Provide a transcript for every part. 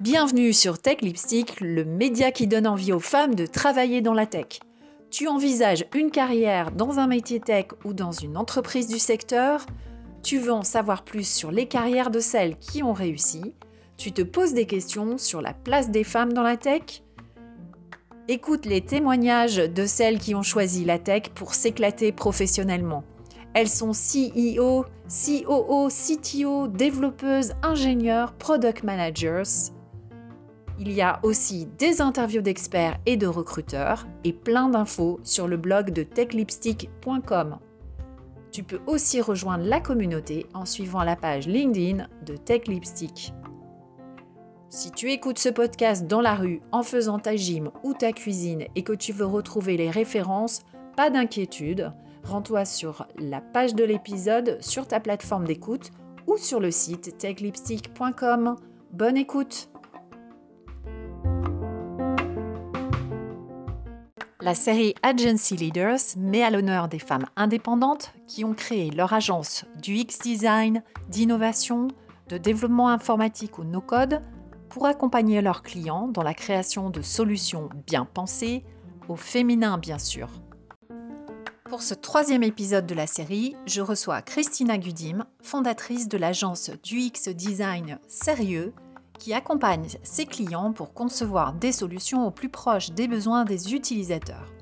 Bienvenue sur Tech Lipstick, le média qui donne envie aux femmes de travailler dans la tech. Tu envisages une carrière dans un métier tech ou dans une entreprise du secteur? Tu veux en savoir plus sur les carrières de celles qui ont réussi? Tu te poses des questions sur la place des femmes dans la tech? Écoute les témoignages de celles qui ont choisi la tech pour s'éclater professionnellement. Elles sont CEO, COO, CTO, développeuses, ingénieurs, product managers. Il y a aussi des interviews d'experts et de recruteurs et plein d'infos sur le blog de techlipstick.com. Tu peux aussi rejoindre la communauté en suivant la page LinkedIn de TechLipstick. Si tu écoutes ce podcast dans la rue en faisant ta gym ou ta cuisine et que tu veux retrouver les références, pas d'inquiétude, rends-toi sur la page de l'épisode sur ta plateforme d'écoute ou sur le site techlipstick.com. Bonne écoute La série Agency Leaders met à l'honneur des femmes indépendantes qui ont créé leur agence du X-Design, d'innovation, de développement informatique ou no-code pour accompagner leurs clients dans la création de solutions bien pensées, au féminin bien sûr. Pour ce troisième épisode de la série, je reçois Christina Gudim, fondatrice de l'agence du X-Design Sérieux qui accompagne ses clients pour concevoir des solutions au plus proche des besoins des utilisateurs.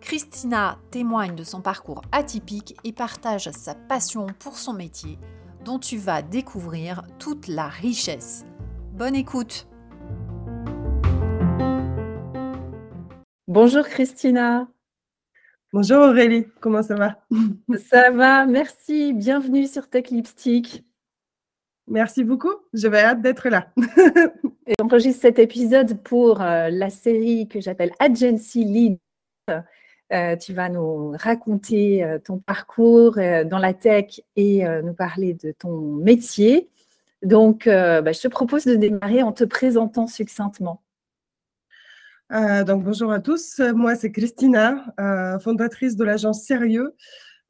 Christina témoigne de son parcours atypique et partage sa passion pour son métier, dont tu vas découvrir toute la richesse. Bonne écoute Bonjour Christina. Bonjour Aurélie, comment ça va? Ça va, merci. Bienvenue sur Tech Lipstick. Merci beaucoup. J'avais hâte d'être là. J'enregistre cet épisode pour euh, la série que j'appelle Agency Lead. Euh, tu vas nous raconter euh, ton parcours dans la tech et nous parler de ton métier. Donc, bah, je te propose de démarrer en te présentant succinctement. Donc, bonjour à tous. Moi, c'est Christina, fondatrice de l'agence Sérieux.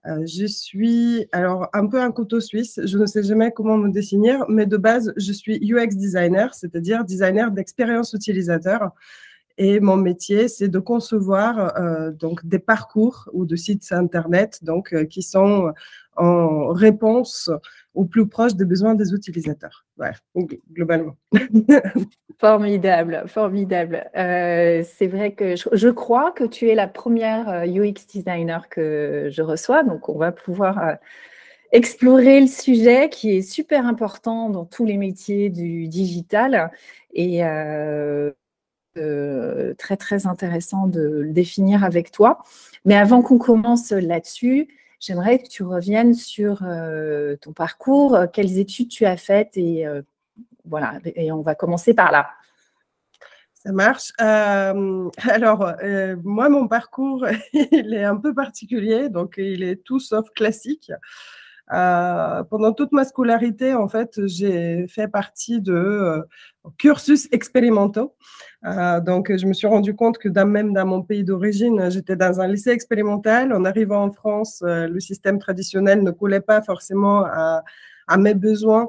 Euh, je suis alors un peu un couteau suisse. Je ne sais jamais comment me définir, mais de base, je suis UX designer, c'est-à-dire designer d'expérience utilisateur. Et mon métier, c'est de concevoir euh, donc des parcours ou de sites internet donc euh, qui sont en réponse au plus proche des besoins des utilisateurs. Ouais, globalement. formidable, formidable. Euh, c'est vrai que je, crois que tu es la première UX designer que je reçois, donc on va pouvoir explorer le sujet qui est super important dans tous les métiers du digital et euh, très très intéressant de le définir avec toi. Mais avant qu'on commence là-dessus, j'aimerais que tu reviennes sur euh, ton parcours, quelles études tu as faites et euh, voilà, et on va commencer par là. Ça marche. alors, moi, mon parcours, il est un peu particulier, donc il est tout sauf classique. Euh, pendant toute ma scolarité, en fait, j'ai fait partie de euh, cursus expérimentaux. Euh, donc, je me suis rendu compte que même dans mon pays d'origine, j'étais dans un lycée expérimental. En arrivant en France, le système traditionnel ne collait pas forcément à, mes besoins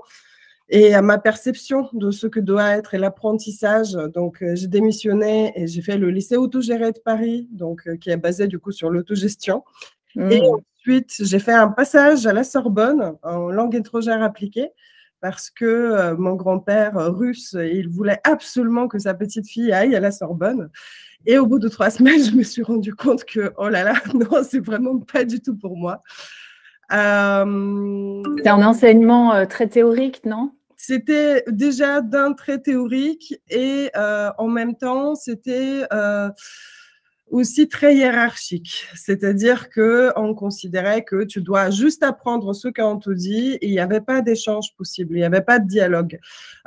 et à ma perception de ce que doit être l'apprentissage. Donc, j'ai démissionné et j'ai fait le lycée autogéré de Paris, donc qui est basé du coup sur l'autogestion. Mmh. Ensuite, j'ai fait un passage à la Sorbonne en langue étrangère appliquée parce que euh, mon grand-père russe, il voulait absolument que sa petite fille aille à la Sorbonne. Et au bout de trois semaines, je me suis rendu compte que, oh là là, non, c'est vraiment pas du tout pour moi. Euh, c'est un enseignement euh, très théorique, non? C'était déjà d'un très théorique et en même temps, c'était aussi très hiérarchique, c'est-à-dire que on considérait que tu dois juste apprendre ce qu'on te dit et il n'y avait pas d'échange possible, il n'y avait pas de dialogue.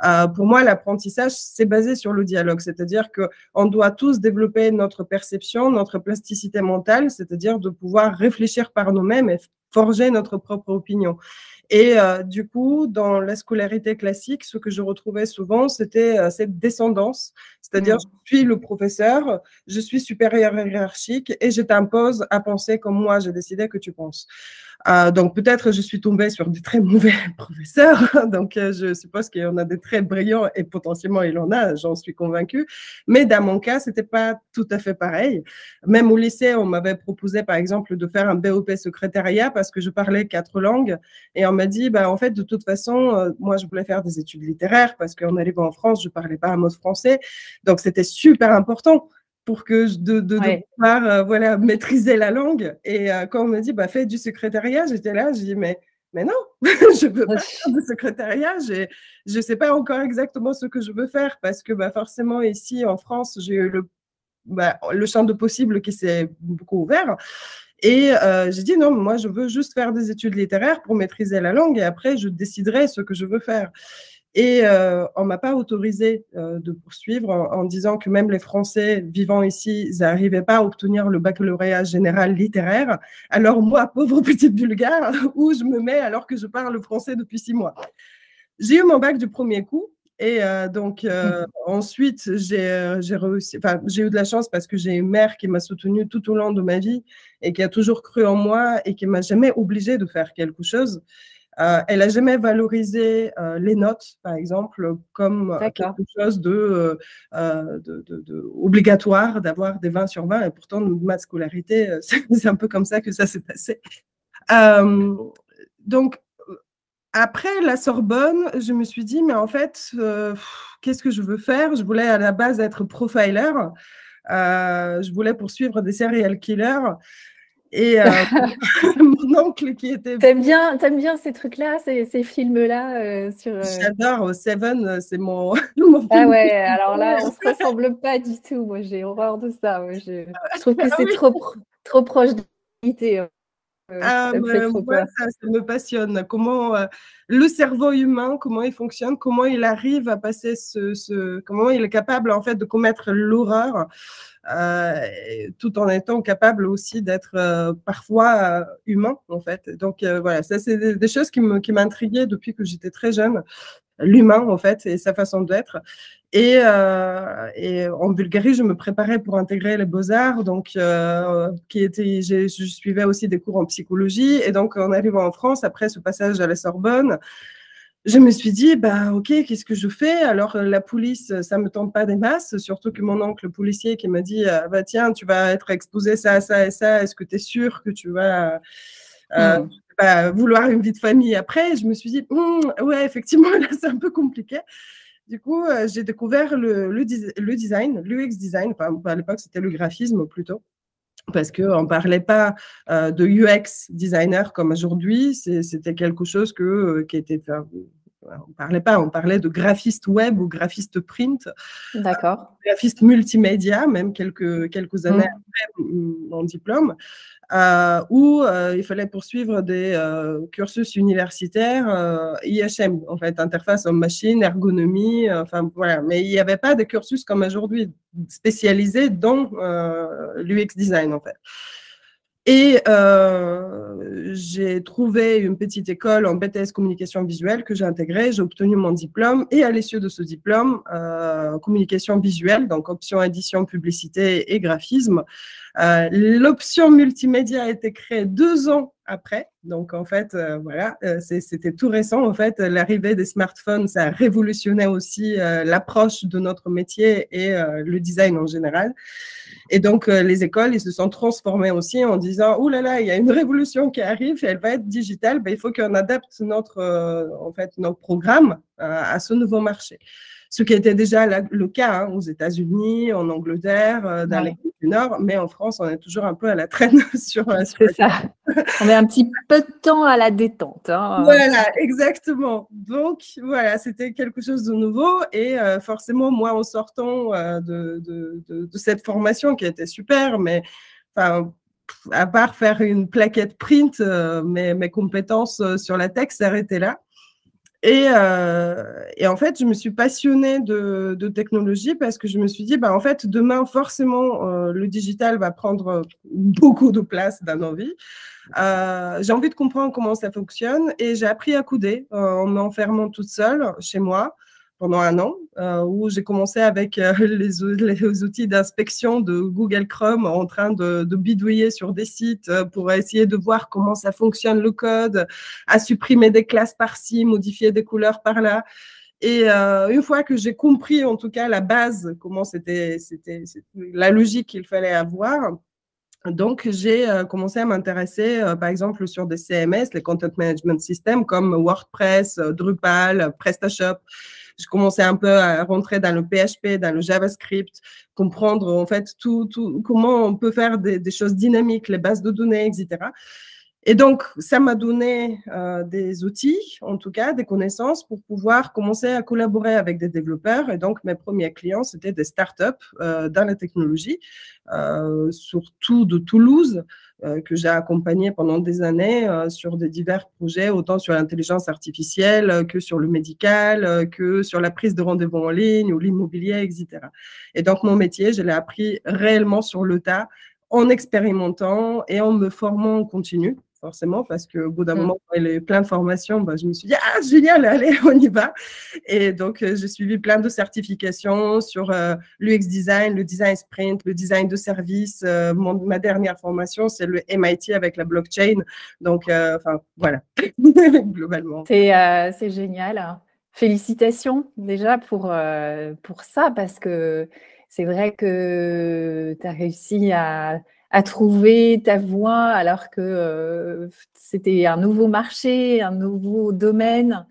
Euh, pour moi, l'apprentissage c'est basé sur le dialogue, c'est-à-dire que on doit tous développer notre perception, notre plasticité mentale, c'est-à-dire de pouvoir réfléchir par nous-mêmes et forger notre propre opinion. Et euh, du coup, dans la scolarité classique, ce que je retrouvais souvent, c'était euh, cette descendance, c'est-à-dire mmh. je suis le professeur, je suis supérieur hiérarchique et je t'impose à penser comme moi, j'ai décidé que tu penses. Euh, donc peut-être je suis tombée sur des très mauvais professeurs. Donc je suppose qu'il y en a des très brillants et potentiellement il en a, j'en suis convaincue. Mais dans mon cas, c'était pas tout à fait pareil. Même au lycée, on m'avait proposé par exemple de faire un BOP secrétariat parce que je parlais quatre langues et on m'a dit bah en fait de toute façon euh, moi je voulais faire des études littéraires parce qu'en arrivant en France je parlais pas un mot français donc c'était super important pour que je, de, de, pouvoir euh, voilà, maîtriser la langue. Et euh, quand on me dit, bah, fais du secrétariat, j'étais là, je dis, mais, mais non, je ne veux pas faire du secrétariat. Je ne sais pas encore exactement ce que je veux faire parce que bah, forcément, ici en France, j'ai eu le, bah, le champ de possible qui s'est beaucoup ouvert. Et euh, j'ai dit non, moi je veux juste faire des études littéraires pour maîtriser la langue et après je déciderai ce que je veux faire. Et euh, on m'a pas autorisé euh, de poursuivre en, disant que même les Français vivant ici, ils n'arrivaient pas à obtenir le baccalauréat général littéraire. Alors moi, pauvre petite bulgare, où je me mets alors que je parle français depuis six mois? J'ai eu mon bac du premier coup. Et euh, donc, euh, ensuite, j'ai réussi, enfin, j'ai eu de la chance parce que j'ai une mère qui m'a soutenue tout au long de ma vie et qui a toujours cru en moi et qui m'a jamais obligée de faire quelque chose. Euh, elle n'a jamais valorisé euh, les notes, par exemple, comme quelque chose de, euh, de, obligatoire d'avoir des 20 sur 20. Et pourtant, ma scolarité, c'est un peu comme ça que ça s'est passé. donc, après la Sorbonne, je me suis dit, mais en fait, qu'est-ce que je veux faire? Je voulais à la base être profiler. je voulais poursuivre des serial killers. Et euh, mon oncle qui était. T'aimes bien, aimes bien ces trucs-là, ces, ces films-là euh, sur. Euh J'adore. Seven, c'est mon, Ah ouais, alors là, on se ressemble pas du tout. Moi, j'ai horreur de ça. je... trouve que ah c'est trop, trop proche de l'unité. Ah, ça, me ça, me passionne. Comment le cerveau humain, comment il fonctionne, comment il arrive à passer ce, ce comment il est capable en fait de commettre l'horreur. Euh, tout en étant capable aussi d'être euh, parfois euh, humain, en fait. Donc voilà, ça, c'est des, choses qui m'intriguaient depuis que j'étais très jeune l'humain en fait et sa façon d'être. Et, et, en Bulgarie, je me préparais pour intégrer les beaux-arts, donc qui était, je suivais aussi des cours en psychologie. Et donc en arrivant en France, après ce passage à la Sorbonne, je me suis dit, bah, ok, qu'est-ce que je fais? Alors, euh, la police, ça me tente pas des masses, surtout que mon oncle policier qui m'a dit, euh, bah, tiens, tu vas être exposé ça, ça et ça, est-ce que tu es sûr que tu vas euh, hmm. vouloir une vie de famille après Je me suis dit, hum, ouais, effectivement, là, c'est un peu compliqué. Du coup, j'ai découvert le, le, le design, l'UX design, enfin, à l'époque, c'était le graphisme plutôt parce qu'on ne parlait pas de UX designer comme aujourd'hui, c'était quelque chose que, qui était... on ne parlait pas, on parlait de graphiste web ou graphiste print. D'accord. graphiste multimédia, même quelques, quelques années mmh. après mon diplôme. Euh, où euh, il fallait poursuivre des euh, cursus universitaires IHM, en fait, interface homme-machine, ergonomie, enfin voilà. Mais il n'y avait pas de cursus comme aujourd'hui spécialisé dans l'UX design, en fait. Et j'ai trouvé une petite école en BTS communication visuelle que j'ai intégrée. J'ai obtenu mon diplôme et à l'issue de ce diplôme, communication visuelle, donc option édition, publicité et graphisme. Euh, l'option multimédia a été créée deux ans après. Donc, en fait, euh, voilà, euh, c'était tout récent. En fait, l'arrivée des smartphones, ça a révolutionné aussi l'approche de notre métier et le design en général. Et donc, les écoles, ils se sont transformées aussi en disant, oh là là, il y a une révolution qui arrive elle va être digitale. Ben, il faut qu'on adapte notre, en fait, notre programme à ce nouveau marché ce qui était déjà le cas hein, aux États-Unis, en Angleterre, euh, dans les pays du Nord, mais en France, on est toujours un peu à la traîne sur. Euh, C'est ça. on met un petit peu de temps à la détente. Hein. Voilà, exactement. Donc voilà, c'était quelque chose de nouveau et euh, forcément, moi, en sortant de, de, de, cette formation qui était super, mais à part faire une plaquette print, mes, mes, compétences sur la tech s'arrêtaient là. Et, euh, et, en fait, je me suis passionnée de, de, technologie parce que je me suis dit, bah, en fait, demain, forcément, euh, le digital va prendre beaucoup de place dans nos vies. Euh, j'ai envie de comprendre comment ça fonctionne et j'ai appris à couder euh, en m'enfermant toute seule chez moi pendant un an, euh, où j'ai commencé avec euh, les, outils d'inspection de Google Chrome en train de, bidouiller sur des sites euh, pour essayer de voir comment ça fonctionne le code, à supprimer des classes par-ci, modifier des couleurs par-là. Et une fois que j'ai compris en tout cas la base, comment c'était, la logique qu'il fallait avoir, donc, j'ai commencé à m'intéresser, par exemple, sur des CMS, les Content Management Systems, comme WordPress, Drupal, PrestaShop. Je commençais un peu à rentrer dans le PHP, dans le JavaScript, comprendre en fait tout, tout comment on peut faire des, des choses dynamiques, les bases de données, etc. Et donc, ça m'a donné euh, des outils, en tout cas des connaissances pour pouvoir commencer à collaborer avec des développeurs. Et donc, mes premiers clients, c'était des startups euh, dans la technologie, euh, surtout de Toulouse, que j'ai accompagné pendant des années sur des divers projets, autant sur l'intelligence artificielle que sur le médical, que sur la prise de rendez-vous en ligne ou l'immobilier, etc. Et donc, mon métier, je l'ai appris réellement sur le tas en expérimentant et en me formant en continu forcément, parce qu'au bout d'un mmh. moment, il y plein de formations, bah, je me suis dit, ah, génial, allez, on y va. Et donc, euh, j'ai suivi plein de certifications sur euh, l'UX design, le design sprint, le design de service. Euh, ma dernière formation, c'est le MIT avec la blockchain. Donc, enfin, voilà, globalement. C'est génial. Félicitations déjà pour, pour ça, parce que c'est vrai que tu as réussi à à trouver ta voie alors que euh, c'était un nouveau marché, un nouveau domaine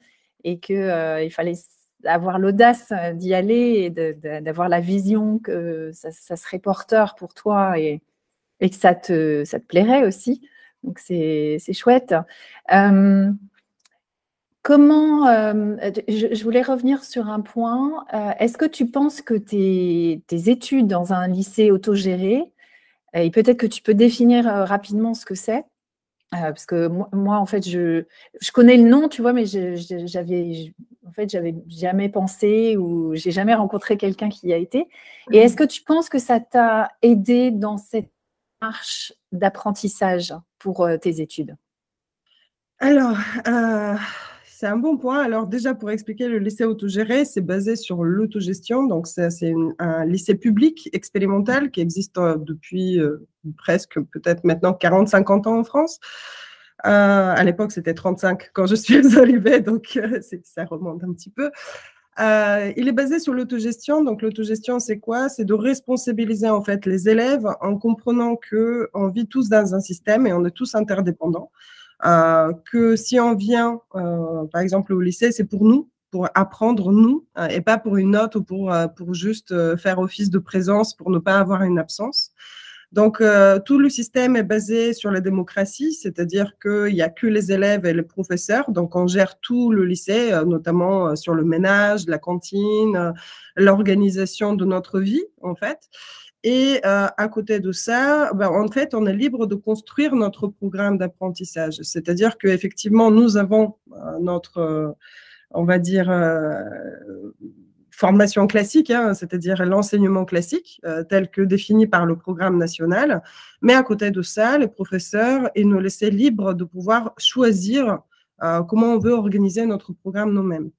et qu'il euh, fallait avoir l'audace d'y aller et d'avoir la vision que ça, serait porteur pour toi et, que ça te, plairait aussi. Donc c'est chouette. Euh, comment, je, voulais revenir sur un point. Est-ce que tu penses que tes études dans un lycée autogéré et peut-être que tu peux définir euh, rapidement ce que c'est. Euh, parce que moi, en fait, je, je, connais le nom, tu vois, mais j'avais, en fait, j'avais jamais pensé ou j'ai jamais rencontré quelqu'un qui y a été. Et est-ce que tu penses que ça t'a aidé dans cette marche d'apprentissage pour euh, tes études? Alors, c'est un bon point. Alors déjà, pour expliquer, le lycée autogéré, c'est basé sur l'autogestion. Donc, c'est un lycée public expérimental qui existe euh, depuis euh, presque peut-être maintenant 40-50 ans en France. Euh, à l'époque, c'était 35 quand je suis arrivée, donc ça remonte un petit peu. il est basé sur l'autogestion. Donc, l'autogestion, c'est quoi? C'est de responsabiliser en fait les élèves en comprenant que on vit tous dans un système et on est tous interdépendants. Euh, que si on vient, euh, par exemple, au lycée, c'est pour nous, pour apprendre nous, euh, et pas pour une note ou pour, pour juste faire office de présence pour ne pas avoir une absence. Donc, tout le système est basé sur la démocratie, c'est-à-dire qu'il n'y a que les élèves et les professeurs. Donc, on gère tout le lycée, notamment sur le ménage, la cantine, l'organisation de notre vie, en fait. Et euh, à côté de ça, ben, en fait, on est libre de construire notre programme d'apprentissage. C'est-à-dire qu'effectivement, nous avons euh, notre, euh, on va dire, formation classique, hein, c'est-à-dire l'enseignement classique, tel que défini par le programme national. Mais à côté de ça, les professeurs, ils nous laissaient libres de pouvoir choisir comment on veut organiser notre programme nous-mêmes.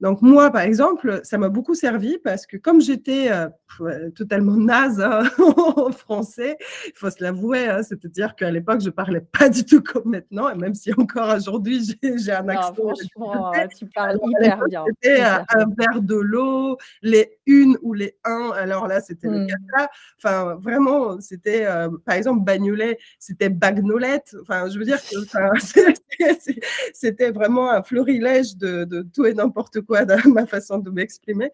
Donc moi, par exemple, ça m'a beaucoup servi parce que comme j'étais euh, totalement naze hein, en français, il faut se l'avouer, hein, c'est-à-dire qu'à l'époque, je parlais pas du tout comme maintenant, et même si encore aujourd'hui, j'ai un accent. franchement, euh, tu parles hyper bien. C'était un verre de l'eau, les une ou les un, alors là, c'était le cas. Mmh. Enfin, vraiment, c'était, euh, par exemple, bagnolet, c'était bagnolette. Enfin, je veux dire que c'était vraiment un florilège de, de tout et n'importe quoi dans ma façon de m'exprimer.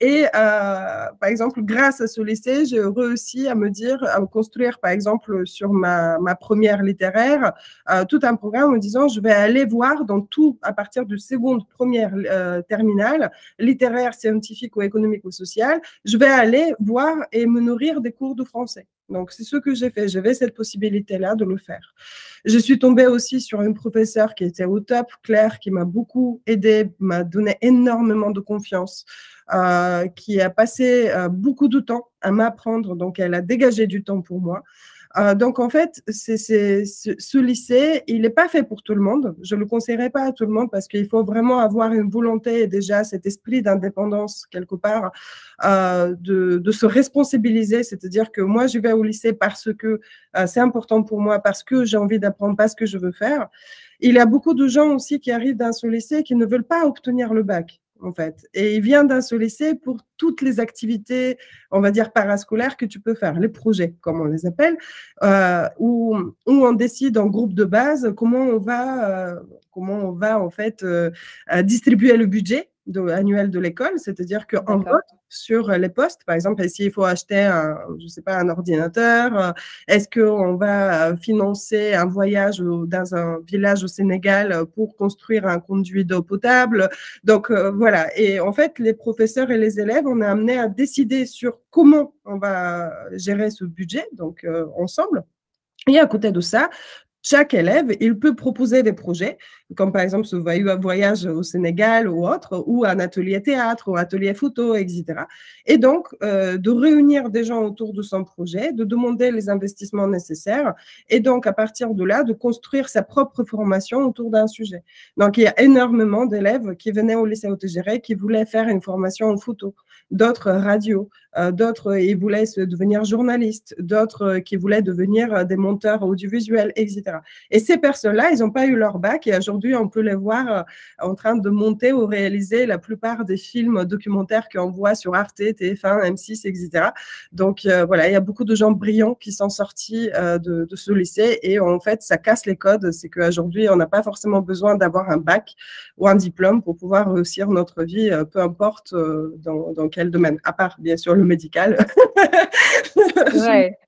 Et euh, par exemple, grâce à ce lycée, j'ai réussi à me dire, à me construire, par exemple, sur ma, ma première littéraire, euh, tout un programme en disant, je vais aller voir dans tout, à partir du seconde, première euh, terminale, littéraire, scientifique ou économique ou social, je vais aller voir et me nourrir des cours de français. Donc, c'est ce que j'ai fait. J'avais cette possibilité-là de le faire. Je suis tombée aussi sur une professeure qui était au top, Claire, qui m'a beaucoup aidée, m'a donné énormément de confiance, euh, qui a passé euh, beaucoup de temps à m'apprendre. Donc, elle a dégagé du temps pour moi. Euh, donc, en fait, ce, lycée, il n'est pas fait pour tout le monde. Je ne le conseillerais pas à tout le monde parce qu'il faut vraiment avoir une volonté et déjà cet esprit d'indépendance quelque part, euh, de, se responsabiliser. C'est-à-dire que moi, je vais au lycée parce que euh, c'est important pour moi, parce que j'ai envie d'apprendre, pas ce que je veux faire. Il y a beaucoup de gens aussi qui arrivent dans ce lycée qui ne veulent pas obtenir le bac en fait. Et il vient d'un seul lycée pour toutes les activités, on va dire, parascolaires que tu peux faire, les projets, comme on les appelle, euh, où, on décide en groupe de base comment on va, euh, comment on va en fait euh, distribuer le budget annuel de l'école, c'est-à-dire qu'en vote sur les postes, par exemple, s'il faut acheter un, je sais pas, un ordinateur, euh, est-ce qu'on va financer un voyage dans un village au Sénégal pour construire un conduit d'eau potable? Donc euh, voilà, et en fait, les professeurs et les élèves, on est amenés à décider sur comment on va gérer ce budget, donc euh, ensemble. Et à côté de ça, chaque élève, il peut proposer des projets, comme par exemple ce voyage au Sénégal ou autre, ou un atelier théâtre, ou atelier photo, etc. Et donc, euh, de réunir des gens autour de son projet, de demander les investissements nécessaires, et donc, à partir de là, de construire sa propre formation autour d'un sujet. Donc, il y a énormément d'élèves qui venaient au lycée Haute-Géré qui voulaient faire une formation en photo, d'autres radio, d'autres, ils voulaient devenir journalistes, d'autres qui voulaient devenir des monteurs audiovisuels, etc. Et ces personnes-là, ils n'ont pas eu leur bac et aujourd'hui, on peut les voir euh, en train de monter ou réaliser la plupart des films documentaires qu'on voit sur Arte, TF1, M6, etc. Donc euh, voilà, il y a beaucoup de gens brillants qui sont sortis euh, de, ce lycée et en fait, ça casse les codes. C'est qu'aujourd'hui, on n'a pas forcément besoin d'avoir un bac ou un diplôme pour pouvoir réussir notre vie, peu importe dans, dans quel domaine, à part bien sûr le médical. ouais.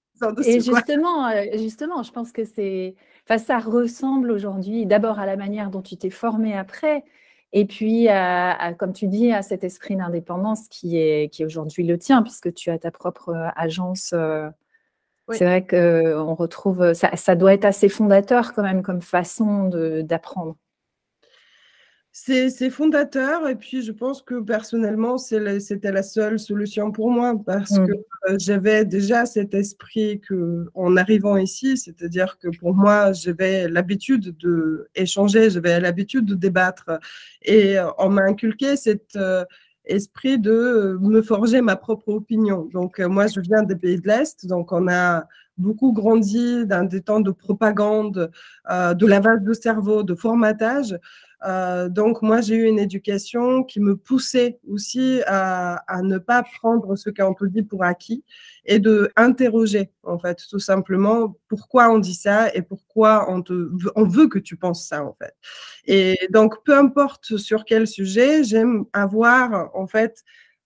Et justement, justement, je pense que c'est Enfin, ça ressemble aujourd'hui d'abord à la manière dont tu t'es formé après, et puis, à, comme tu dis, à cet esprit d'indépendance qui est, qui est aujourd'hui le tien, puisque tu as ta propre euh, agence. Euh. C'est vrai qu'on retrouve, ça, ça, doit être assez fondateur quand même comme façon d'apprendre. C'est fondateur et puis je pense que personnellement, c'était la seule solution pour moi parce mmh. que euh, j'avais déjà cet esprit que en arrivant ici, c'est-à-dire que pour moi, j'avais l'habitude d'échanger, j'avais l'habitude de débattre et euh, on m'a inculqué cet euh, esprit de me forger ma propre opinion. Donc moi, je viens des pays de l'Est, donc on a beaucoup grandi dans des temps de propagande, de lavage de cerveau, de formatage. Euh, donc, moi, j'ai eu une éducation qui me poussait aussi à, ne pas prendre ce qu'on te dit pour acquis et de interroger, en fait, tout simplement, pourquoi on dit ça et pourquoi on, te, on veut que tu penses ça, en fait. Et donc, peu importe sur quel sujet, j'aime avoir, en fait,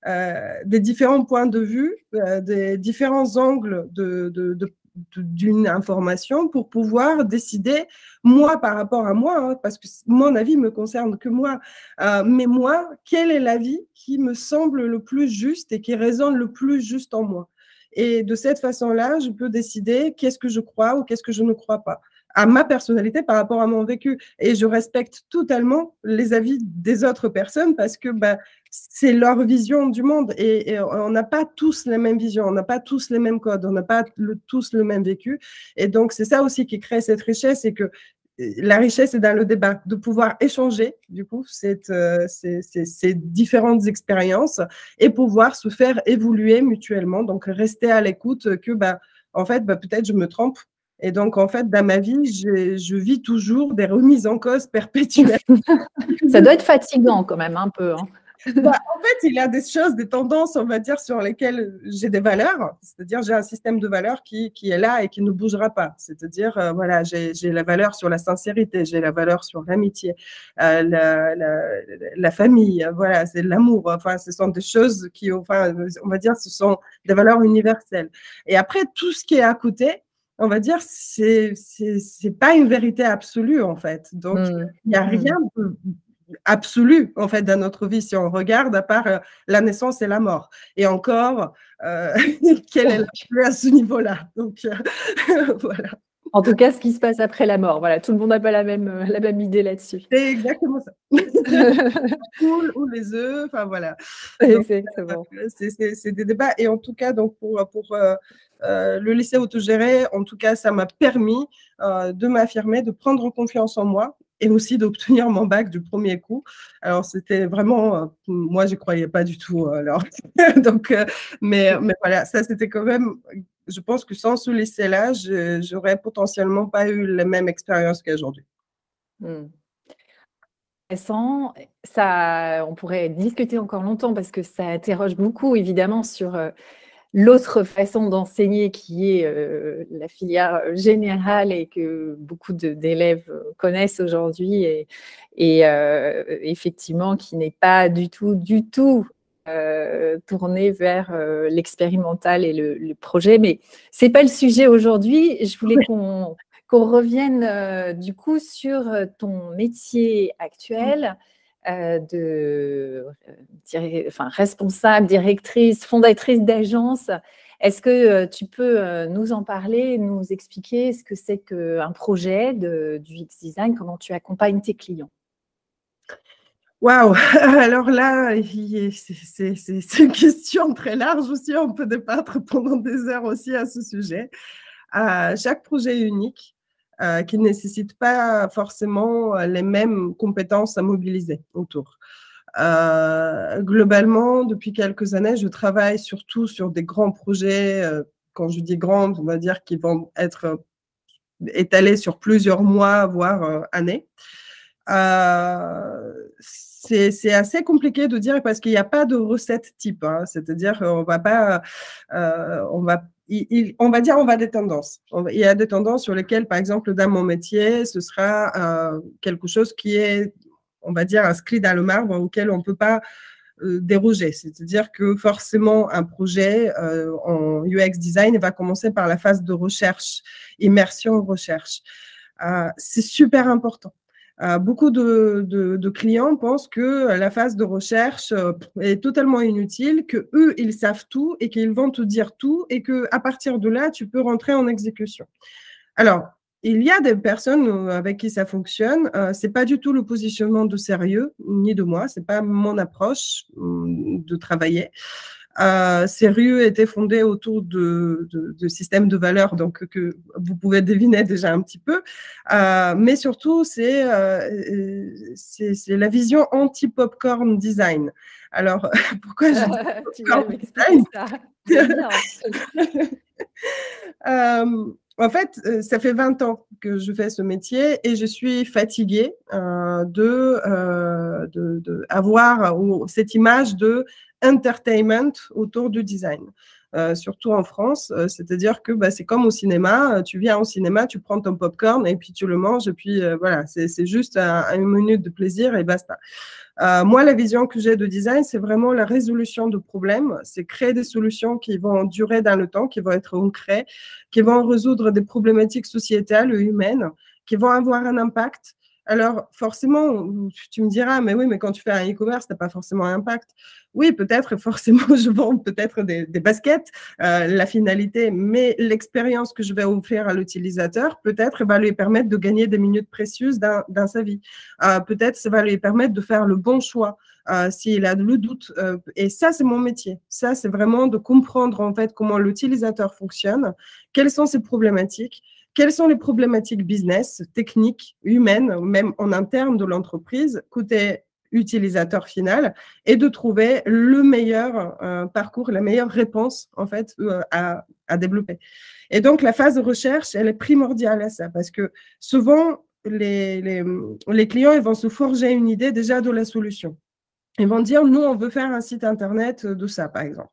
euh, des différents points de vue, euh, des différents angles de, de, de, d'une information pour pouvoir décider, moi par rapport à moi, hein, parce que mon avis me concerne que moi, euh, mais moi, quel est l'avis qui me semble le plus juste et qui résonne le plus juste en moi? Et de cette façon-là, je peux décider qu'est-ce que je crois ou qu'est-ce que je ne crois pas à ma personnalité par rapport à mon vécu. Et je respecte totalement les avis des autres personnes parce que bah, c'est leur vision du monde et, on n'a pas tous les mêmes visions, on n'a pas tous les mêmes codes, on n'a pas tous le même vécu. Et donc, c'est ça aussi qui crée cette richesse, c'est que la richesse est dans le débat, de pouvoir échanger, du coup, euh, ces, ces, différentes expériences et pouvoir se faire évoluer mutuellement. Donc, rester à l'écoute que, bah, en fait, bah, peut-être je me trompe, et donc, en fait, dans ma vie, je, vis toujours des remises en cause perpétuelles. Ça doit être fatigant quand même un peu. Hein. Bah, en fait, il y a des choses, des tendances, on va dire, sur lesquelles j'ai des valeurs. C'est-à-dire, j'ai un système de valeurs qui, qui, est là et qui ne bougera pas. C'est-à-dire, euh, voilà, j'ai la valeur sur la sincérité, j'ai la valeur sur l'amitié, euh, la, la, la, famille, voilà, c'est l'amour. Enfin, ce sont des choses qui, enfin, on va dire, ce sont des valeurs universelles. Et après, tout ce qui est à côté, on va dire, c'est c'est pas une vérité absolue en fait. Donc mmh. il n'y a mmh. rien absolu en fait dans notre vie si on regarde à part euh, la naissance et la mort. Et encore, euh, quelle est la à ce niveau-là? Donc euh, voilà. En tout cas, ce qui se passe après la mort. Voilà, tout le monde n'a pas la même, euh, la même idée là-dessus. C'est exactement ça. Cool ou les œufs, enfin voilà. Exactement. C'est des débats. Et en tout cas, donc pour, pour euh, euh, le lycée autogéré, en tout cas, ça m'a permis de m'affirmer, de prendre confiance en moi et aussi d'obtenir mon bac du premier coup. Alors, c'était vraiment, euh, moi, je croyais pas du tout. Euh, alors, donc, euh, mais, mais voilà, ça, c'était quand même, je pense que sans ce lycée-là, j'aurais potentiellement pas eu la même expérience qu'aujourd'hui. Mmh. Ça, on pourrait discuter encore longtemps parce que ça interroge beaucoup, évidemment, sur l'autre façon d'enseigner qui est euh, la filière générale et que beaucoup d'élèves connaissent aujourd'hui et, euh, effectivement qui n'est pas du tout, du tout euh, tourné vers l'expérimental et le, projet. Mais ce n'est pas le sujet aujourd'hui. Je voulais qu'on revienne du coup sur ton métier actuel. Euh, de euh, enfin, responsable, directrice, fondatrice d'agence. Est-ce que euh, tu peux nous en parler, nous expliquer ce que c'est qu'un projet de, du X-Design, comment tu accompagnes tes clients? Waouh Alors là, c'est une question très large aussi. On peut débattre pendant des heures aussi à ce sujet. chaque projet unique. Euh, qui ne nécessitent pas forcément euh, les mêmes compétences à mobiliser autour. Euh, globalement, depuis quelques années, je travaille surtout sur des grands projets. quand je dis grands, on va dire qu'ils vont être étalés sur plusieurs mois, voire années. c'est assez compliqué de dire parce qu'il n'y a pas de recette type. Hein. C'est-à-dire qu'on va pas, on va on va dire, on va des tendances. il y a des tendances sur lesquelles, par exemple, dans mon métier, ce sera euh, quelque chose qui est, on va dire, inscrit dans le marbre auquel on ne peut pas euh, déroger. C'est-à-dire que forcément, un projet euh, en UX design va commencer par la phase de recherche, immersion recherche. c'est super important. Euh, beaucoup de, clients pensent que la phase de recherche euh, est totalement inutile, que eux ils savent tout et qu'ils vont te dire tout et que à partir de là tu peux rentrer en exécution. Alors il y a des personnes euh, avec qui ça fonctionne. Ce c'est pas du tout le positionnement de sérieux ni de moi. C'est pas mon approche hum, de travailler. Euh, ces rues étaient fondées autour de, de, systèmes de valeurs, donc que vous pouvez deviner déjà un petit peu. Euh, mais surtout, euh, c'est la vision anti-popcorn design. Alors, pourquoi je dis popcorn design? En fait, ça fait 20 ans que je fais ce métier et je suis fatiguée de, de, de, avoir cette image de entertainment autour du design. Euh, surtout en France, euh, c'est-à-dire que bah, c'est comme au cinéma, euh, tu viens au cinéma, tu prends ton popcorn et puis tu le manges et puis voilà, c'est juste une minute de plaisir et basta. moi, la vision que j'ai de design, c'est vraiment la résolution de problèmes, c'est créer des solutions qui vont durer dans le temps, qui vont être concrets, qui vont résoudre des problématiques sociétales, humaines, qui vont avoir un impact alors, forcément, tu me diras, mais oui, mais quand tu fais un e-commerce, tu n'as pas forcément un impact. Oui, peut-être, forcément, je vends peut-être des, baskets, euh, la finalité, mais l'expérience que je vais offrir à l'utilisateur, peut-être, va lui permettre de gagner des minutes précieuses dans, sa vie. Euh, peut-être, ça va lui permettre de faire le bon choix. Euh, s'il a le doute. et ça, c'est mon métier. Ça, c'est vraiment de comprendre en fait comment l'utilisateur fonctionne, quelles sont ses problématiques, quelles sont les problématiques business, techniques, humaines, même en interne de l'entreprise, côté utilisateur final, et de trouver le meilleur euh, parcours, la meilleure réponse en fait euh, à, développer? Et donc la phase de recherche, elle est primordiale à ça, parce que souvent les, clients vont se forger une idée déjà de la solution. Ils vont dire, nous, on veut faire un site internet de ça, par exemple.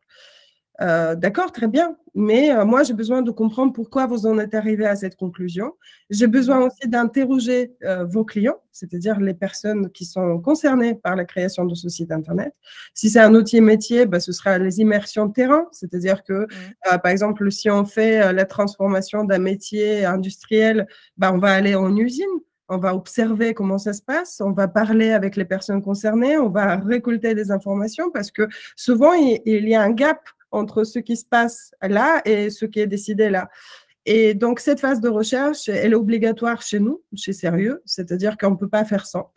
Euh, d'accord, très bien, mais euh, moi j'ai besoin de comprendre pourquoi vous en êtes arrivé à cette conclusion. J'ai besoin mmh. aussi d'interroger euh, vos clients, c'est-à-dire les personnes qui sont concernées par la création de ce site Internet. Si c'est un outil métier, bah, ce sera les immersions de terrain, c'est-à-dire que mmh. par exemple si on fait la transformation d'un métier industriel, bah, on va aller en usine on va observer comment ça se passe, on va parler avec les personnes concernées, on va récolter des informations parce que souvent il, y a un gap entre ce qui se passe là et ce qui est décidé là. Et donc, cette phase de recherche, elle est obligatoire chez nous, chez Sérieux, c'est-à-dire qu'on ne peut pas faire sans.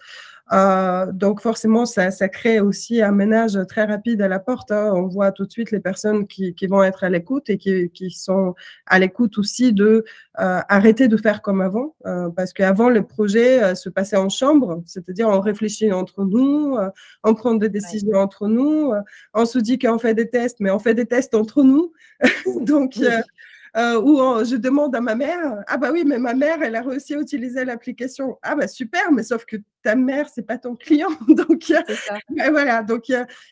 Euh, donc forcément, ça, ça, crée aussi un ménage très rapide à la porte. Hein. On voit tout de suite les personnes qui, qui vont être à l'écoute et qui, qui, sont à l'écoute aussi de euh, arrêter de faire comme avant, euh, parce qu'avant le projet euh, se passait en chambre, c'est-à-dire on réfléchit entre nous, euh, on prend des décisions entre nous, on se dit qu'on fait des tests, mais on fait des tests entre nous. donc euh, où je demande à ma mère, ah bah oui, mais ma mère, elle a réussi à utiliser l'application. Ah bah super, mais sauf que ta mère, c'est pas ton client. donc, ça. voilà, donc,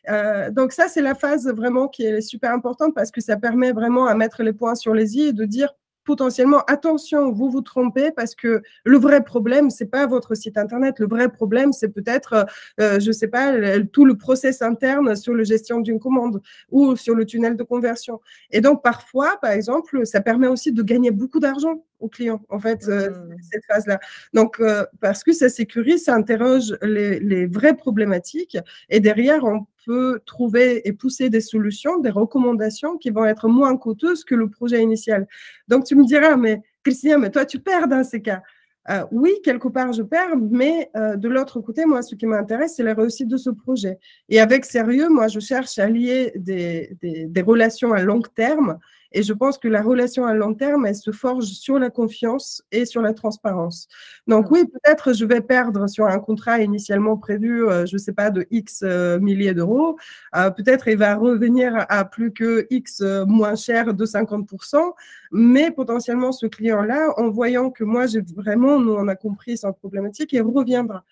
euh, donc ça, c'est la phase vraiment qui est super importante parce que ça permet vraiment à mettre les points sur les i et de dire, potentiellement, attention, vous vous trompez parce que le vrai problème, c'est pas votre site internet. Le vrai problème, c'est peut-être, euh, je sais pas, tout le process interne sur la gestion d'une commande ou sur le tunnel de conversion. Et donc, parfois, par exemple, ça permet aussi de gagner beaucoup d'argent aux clients, en fait, euh, mmh. cette phase-là. Donc, euh, parce que ça sécurise, ça interroge les, les vraies problématiques et derrière, on peut trouver et pousser des solutions, des recommandations qui vont être moins coûteuses que le projet initial. Donc, tu me diras, mais Christian, mais toi, tu perds dans ces cas. Euh, oui, quelque part, je perds, mais euh, de l'autre côté, moi, ce qui m'intéresse, c'est la réussite de ce projet. Et avec sérieux, moi, je cherche à lier des, des, des relations à long terme et je pense que la relation à long terme, elle se forge sur la confiance et sur la transparence. Donc oui, peut-être je vais perdre sur un contrat initialement prévu, euh, je ne sais pas, de X euh, milliers d'euros. Euh, peut-être il va revenir à plus que X moins cher de 50%. Mais potentiellement, ce client-là, en voyant que moi, j'ai vraiment, nous, on a compris sans problématique, il reviendra.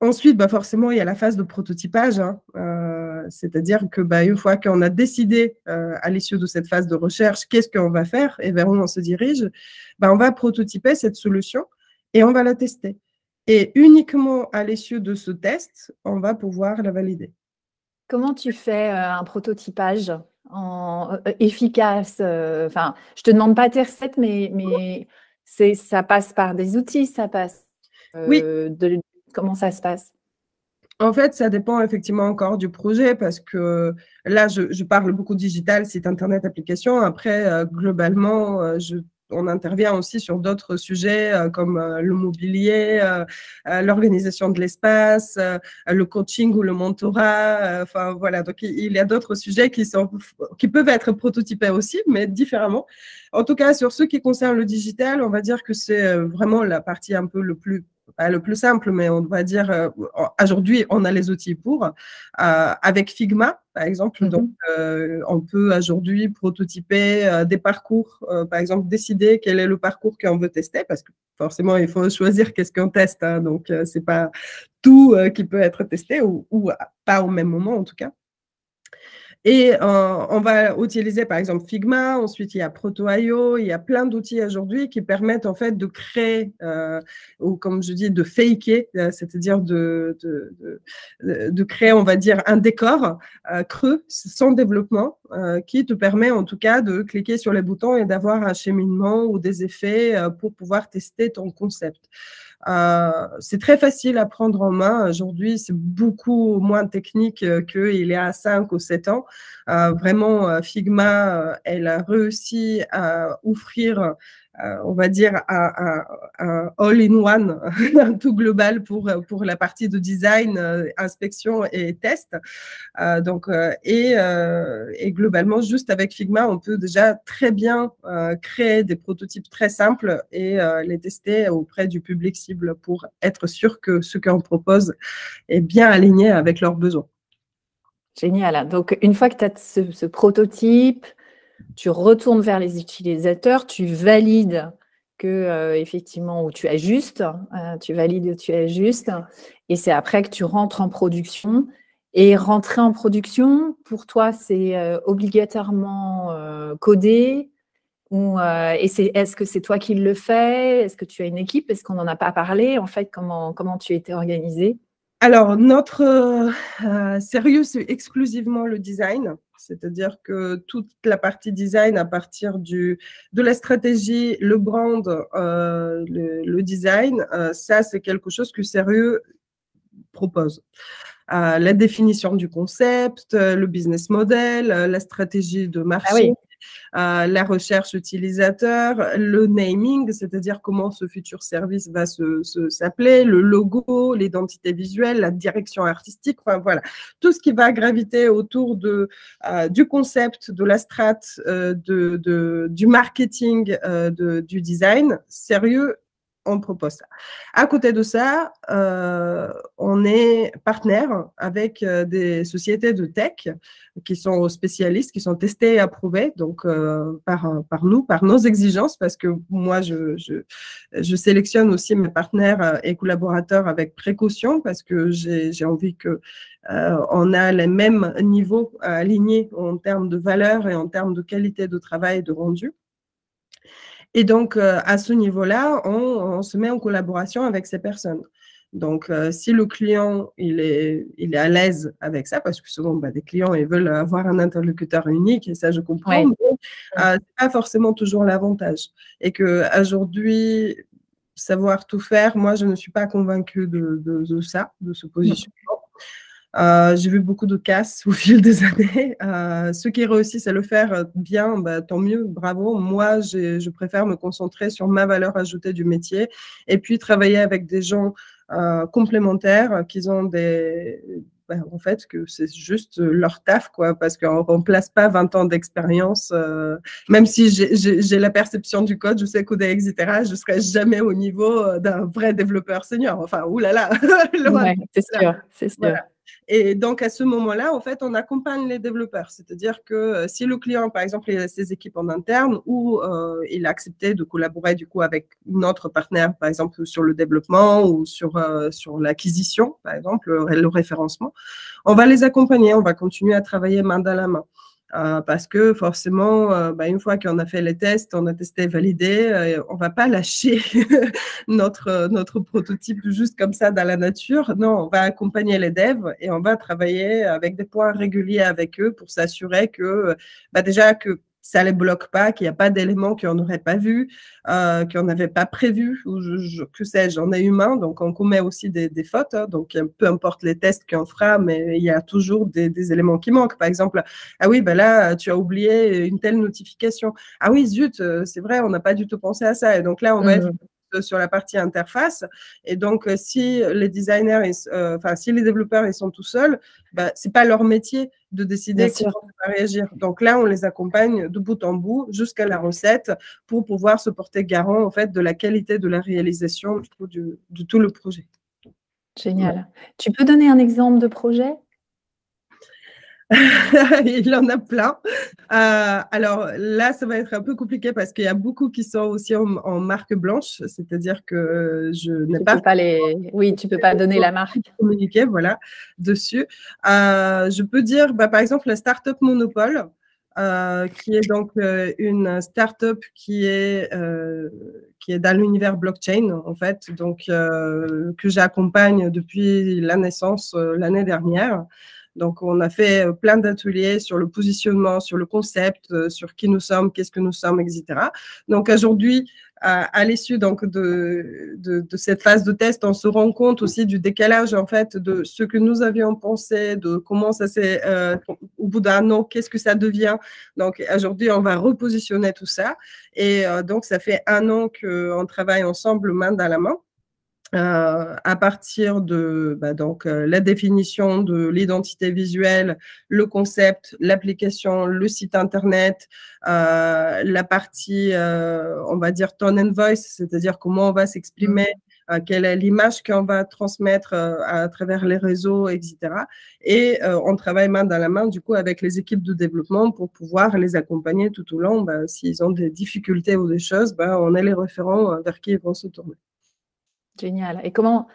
Ensuite, bah forcément, il y a la phase de prototypage, hein, euh, c'est-à-dire que bah, une fois qu'on a décidé euh, à l'issue de cette phase de recherche qu'est-ce qu'on va faire et vers où on se dirige, bah, on va prototyper cette solution et on va la tester. Et uniquement à l'issue de ce test, on va pouvoir la valider. Comment tu fais euh, un prototypage en, efficace Enfin, je te demande pas tes recettes, mais, mais c'est ça passe par des outils, ça passe oui. de, Comment ça se passe? En fait, ça dépend effectivement encore du projet parce que là, je, parle beaucoup digital, site internet, application. Après, euh, globalement, euh, on intervient aussi sur d'autres sujets euh, comme le mobilier, l'organisation de l'espace, le coaching ou le mentorat. Enfin voilà, donc il y a d'autres sujets qui sont qui peuvent être prototypés aussi, mais différemment. En tout cas, sur ce qui concerne le digital, on va dire que c'est vraiment la partie un peu le plus pas le plus simple, mais on va dire euh, aujourd'hui, on a les outils pour. Euh, avec Figma, par exemple, mm-hmm. donc euh, on peut aujourd'hui prototyper des parcours, par exemple, décider quel est le parcours qu'on veut tester, parce que forcément, il faut choisir qu'est-ce qu'on teste. Hein, donc, c'est pas tout qui peut être testé ou, ou pas au même moment, en tout cas. Et euh, on va utiliser par exemple Figma, ensuite il y a Proto.io, il y a plein d'outils aujourd'hui qui permettent en fait de créer, euh, ou comme je dis, de faker, euh, c'est-à-dire de, de, de, créer, on va dire, un décor creux, sans développement, qui te permet en tout cas de cliquer sur les boutons et d'avoir un cheminement ou des effets pour pouvoir tester ton concept. Euh, c'est très facile à prendre en main. Aujourd'hui, c'est beaucoup moins technique euh, qu'il y a 5 ou 7 ans. Euh, vraiment, Figma, elle a réussi à offrir euh, on va dire, un, all-in-one, un tout global pour, pour la partie de design, euh, inspection et test. Euh, donc, et, et, globalement, juste avec Figma, on peut déjà très bien créer des prototypes très simples et les tester auprès du public cible pour être sûr que ce qu'on propose est bien aligné avec leurs besoins. Génial. Donc, une fois que tu as ce prototype, tu retournes vers les utilisateurs, tu valides que euh, effectivement où tu ajustes, euh, tu valides où tu ajustes, et c'est après que tu rentres en production. Et rentrer en production, pour toi, c'est euh, obligatoirement codé ou, et c'est, est-ce que c'est toi qui le fais? Est-ce que tu as une équipe? Est-ce qu'on n'en a pas parlé? En fait, comment, comment tu étais organisé? Alors, notre sérieux, c'est exclusivement le design. C'est-à-dire que toute la partie design à partir du, de la stratégie, le brand, euh, le, design, euh, ça, c'est quelque chose que Sérieux propose. La définition du concept, le business model, la stratégie de marché. Ah oui. Euh, la recherche utilisateur, le naming, c'est-à-dire comment ce futur service va s'appeler, le logo, l'identité visuelle, la direction artistique, enfin voilà, tout ce qui va graviter autour de, euh, du concept, de la strate, euh, de, du marketing, du design, sérieux on propose ça. À côté de ça, euh, on est partenaire avec euh, des sociétés de tech qui sont spécialistes, qui sont testées et approuvées euh, par, nous, par nos exigences, parce que moi, je, je, sélectionne aussi mes partenaires et collaborateurs avec précaution, parce que j'ai envie que on a les mêmes niveaux alignés en termes de valeur et en termes de qualité de travail et de rendu. Et donc, euh, à ce niveau-là, on, se met en collaboration avec ces personnes. Donc, euh, si le client il est, il est à l'aise avec ça, parce que souvent, bah, des clients ils veulent avoir un interlocuteur unique, et ça, je comprends, mais euh, ce n'est pas forcément toujours l'avantage. Et qu'aujourd'hui, savoir tout faire, moi, je ne suis pas convaincue de, de ça, de ce positionnement. Euh, j'ai vu beaucoup de casses au fil des années. Euh, ceux qui réussissent à le faire bien, bah, tant mieux, bravo. Moi, je préfère me concentrer sur ma valeur ajoutée du métier et puis travailler avec des gens euh, complémentaires qui ont des, bah, en fait, que c'est juste leur taf, quoi, parce qu'on ne remplace pas 20 ans d'expérience. même si j'ai la perception du code, je sais coder, etc., je ne serai jamais au niveau d'un vrai développeur senior. Enfin, oulala. c'est sûr, c'est sûr. Et donc, à ce moment-là, en fait, on accompagne les développeurs. C'est-à-dire que euh, si le client, par exemple, il a ses équipes en interne ou euh, il a accepté de collaborer du coup avec notre partenaire, par exemple, sur le développement ou sur, euh, sur l'acquisition, par exemple, le référencement, on va les accompagner, on va continuer à travailler main dans la main. Euh, parce que forcément, euh, bah, une fois qu'on a fait les tests, on a testé, validé, euh, on va pas lâcher notre, notre prototype juste comme ça dans la nature. Non, on va accompagner les devs et on va travailler avec des points réguliers avec eux pour s'assurer que bah, déjà que ça ne les bloque pas, qu'il n'y a pas d'éléments qu'on n'aurait pas vu, euh, qu'on n'avait pas prévu, ou je, que sais-je, on est humain, donc on commet aussi des, fautes. Hein. donc peu importe les tests qu'on fera, mais il y a toujours des, éléments qui manquent. Par exemple, ah oui, ben là, tu as oublié une telle notification. Ah oui, zut, euh, c'est vrai, on n'a pas du tout pensé à ça. Et donc là, on va être mmh. Sur la partie interface. Et donc, si les designers, euh, enfin, si les développeurs, ils sont tout seuls, bah, ce n'est pas leur métier de décider comment on va réagir. Donc là, on les accompagne de bout en bout jusqu'à la recette pour pouvoir se porter garant en fait de la qualité de la réalisation de tout le projet. Génial. Tu peux donner un exemple de projet? il en a plein. Euh, alors là, ça va être un peu compliqué parce qu'il y a beaucoup qui sont aussi en, marque blanche, c'est-à-dire que je n'ai pas, pas, les. Oui, tu peux pas donner la marque. Communiquer, voilà, dessus. Euh, je peux dire, bah, par exemple, la startup Monopole. Euh, qui est donc une startup qui est qui est dans l'univers blockchain en fait, donc que j'accompagne depuis la naissance l'année dernière. Donc, on a fait euh, plein d'ateliers sur le positionnement, sur le concept, euh, sur qui nous sommes, qu'est-ce que nous sommes, etc. Donc, aujourd'hui, à, l'issue donc de, cette phase de test, on se rend compte aussi du décalage en fait de ce que nous avions pensé, de comment ça s'est euh, au bout d'un an, qu'est-ce que ça devient. Donc aujourd'hui, on va repositionner tout ça et donc ça fait un an qu'on travaille ensemble main dans la main. Euh, à partir de bah, donc, euh, la définition de l'identité visuelle, le concept, l'application, le site internet, euh, la partie, on va dire, tone and voice, c'est-à-dire comment on va s'exprimer, mmh. quelle est l'image qu'on va transmettre à travers les réseaux, etc. Et on travaille main dans la main, du coup, avec les équipes de développement pour pouvoir les accompagner tout au long. Bah, s'ils ont des difficultés ou des choses, bah, on est les référents vers qui ils vont se tourner. Génial. Et comment,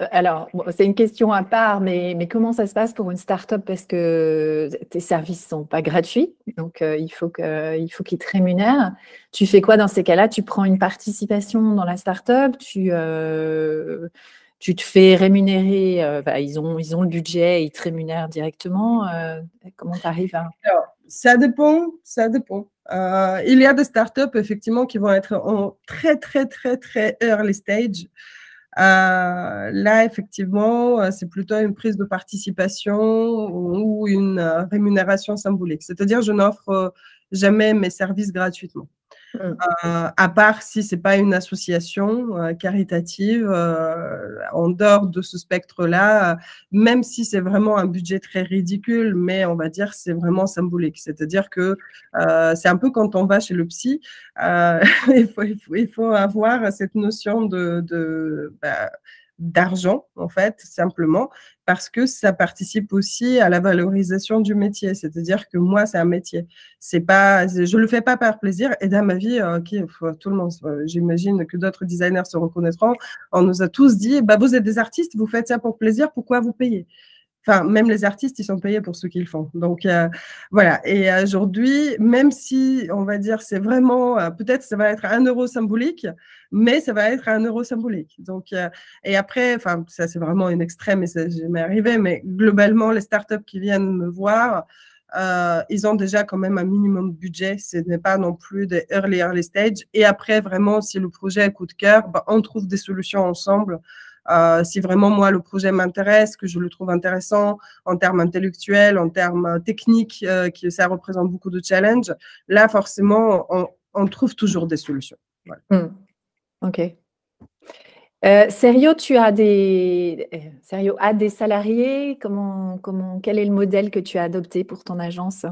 euh, alors, c'est une question à part, mais, mais comment ça se passe pour une start-up? Parce que tes services ne sont pas gratuits, donc euh, il faut qu'ils te rémunèrent. Tu fais quoi dans ces cas-là? Tu prends une participation dans la start-up? Tu, euh, tu te fais rémunérer ils, ont, ils ont le budget, ils te rémunèrent directement. comment tu arrives à? ça dépend, ça dépend. il y a des startups, effectivement, qui vont être en très, très, très, très early stage. Là, effectivement, c'est plutôt une prise de participation ou une rémunération symbolique. C'est-à-dire, je n'offre jamais mes services gratuitement. Mmh. Euh, à part si c'est pas une association euh, caritative, euh, en dehors de ce spectre-là, même si c'est vraiment un budget très ridicule, mais on va dire c'est vraiment symbolique. C'est-à-dire que c'est un peu quand on va chez le psy, il, faut, il, faut, avoir cette notion de, de bah, d'argent, en fait, simplement, parce que ça participe aussi à la valorisation du métier. C'est-à-dire que moi, c'est un métier. C'est pas, je le fais pas par plaisir. Et dans ma vie, euh, tout le monde, euh, j'imagine que d'autres designers se reconnaîtront. On nous a tous dit, bah, vous êtes des artistes, vous faites ça pour plaisir, pourquoi vous payez? Enfin, même les artistes, ils sont payés pour ce qu'ils font. Donc, euh, voilà. Et aujourd'hui, même si, on va dire, c'est vraiment, euh, peut-être ça va être un euro symbolique, mais ça va être un euro symbolique. Donc, euh, et après, enfin, ça, c'est vraiment une extrême et ça n'est jamais arrivé, mais globalement, les startups qui viennent me voir, ils ont déjà quand même un minimum de budget. Ce n'est pas non plus des early, early stage. Et après, vraiment, si le projet est coup de cœur, bah, on trouve des solutions ensemble euh, si vraiment moi le projet m'intéresse, que je le trouve intéressant en termes intellectuels, en termes techniques, euh, que ça représente beaucoup de challenges, là forcément on, trouve toujours des solutions. Hmm. Ok. Euh, Serio, tu as des Serio a des salariés? Comment, comment, quel est le modèle que tu as adopté pour ton agence?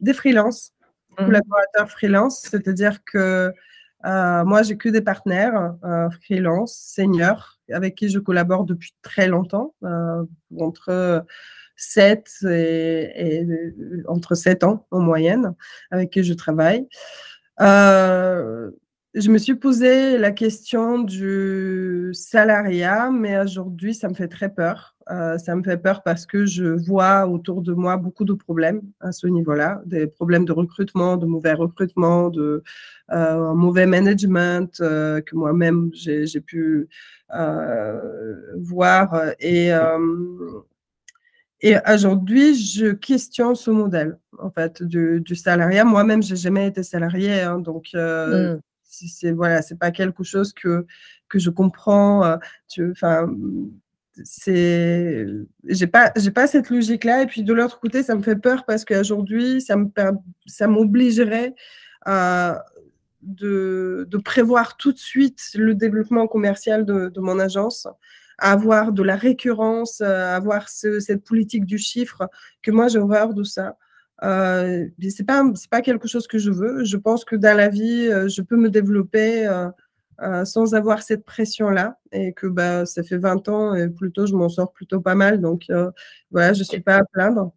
Des freelances, hmm. collaborateurs freelance, c'est-à-dire que euh, moi, j'ai que des partenaires euh, freelance, seniors, avec qui je collabore depuis très longtemps, euh, entre 7 et, entre 7 ans en moyenne, avec qui je travaille. Je me suis posé la question du salariat, mais aujourd'hui, ça me fait très peur. Euh, ça me fait peur parce que je vois autour de moi beaucoup de problèmes à ce niveau-là, des problèmes de recrutement, de mauvais recrutement, de euh, mauvais management euh, que moi-même j'ai pu voir. Et, aujourd'hui, je questionne ce modèle en fait du, salariat. Moi-même, j'ai jamais été salarié, hein, donc mmh. C'est voilà, c'est pas quelque chose que que je comprends. Enfin c'est j'ai pas j'ai pas cette logique là et puis de l'autre côté ça me fait peur parce qu'aujourd'hui ça me ça m'obligerait à de, de, prévoir tout de suite le développement commercial de, de mon agence à avoir de la récurrence à avoir cette politique du chiffre que moi j'ai horreur de ça euh, c'est pas c'est pas quelque chose que je veux je pense que dans la vie euh, je peux me développer euh, euh, sans avoir cette pression-là et que bah, ça fait 20 ans et plutôt je m'en sors plutôt pas mal. Donc euh, voilà, je ne suis pas à plaindre.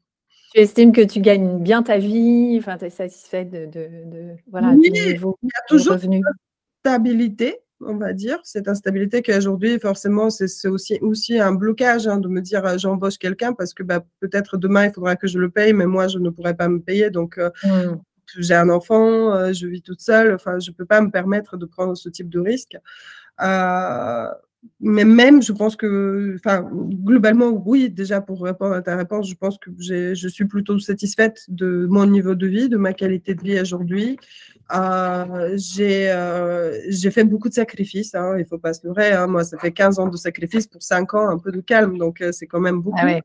Tu estimes que tu gagnes bien ta vie, enfin, tu es satisfaite de, de, voilà, oui, niveau il y a toujours une stabilité, on va dire. Cette instabilité qu'aujourd'hui, forcément, c'est aussi, aussi un blocage hein, de me dire euh, j'embauche quelqu'un parce que bah, peut-être demain, il faudra que je le paye, mais moi, je ne pourrais pas me payer. Donc, mmh j'ai un enfant, euh, je vis toute seule, enfin, je ne peux pas me permettre de prendre ce type de risque. Euh, mais même, je pense que, enfin, globalement, oui, déjà pour répondre à ta réponse, je pense que je suis plutôt satisfaite de mon niveau de vie, de ma qualité de vie aujourd'hui. Euh, j'ai fait beaucoup de sacrifices, hein, il ne faut pas se leurrer. Hein. moi, ça fait 15 ans de sacrifices pour 5 ans, un peu de calme, donc c'est quand même beaucoup. Ah,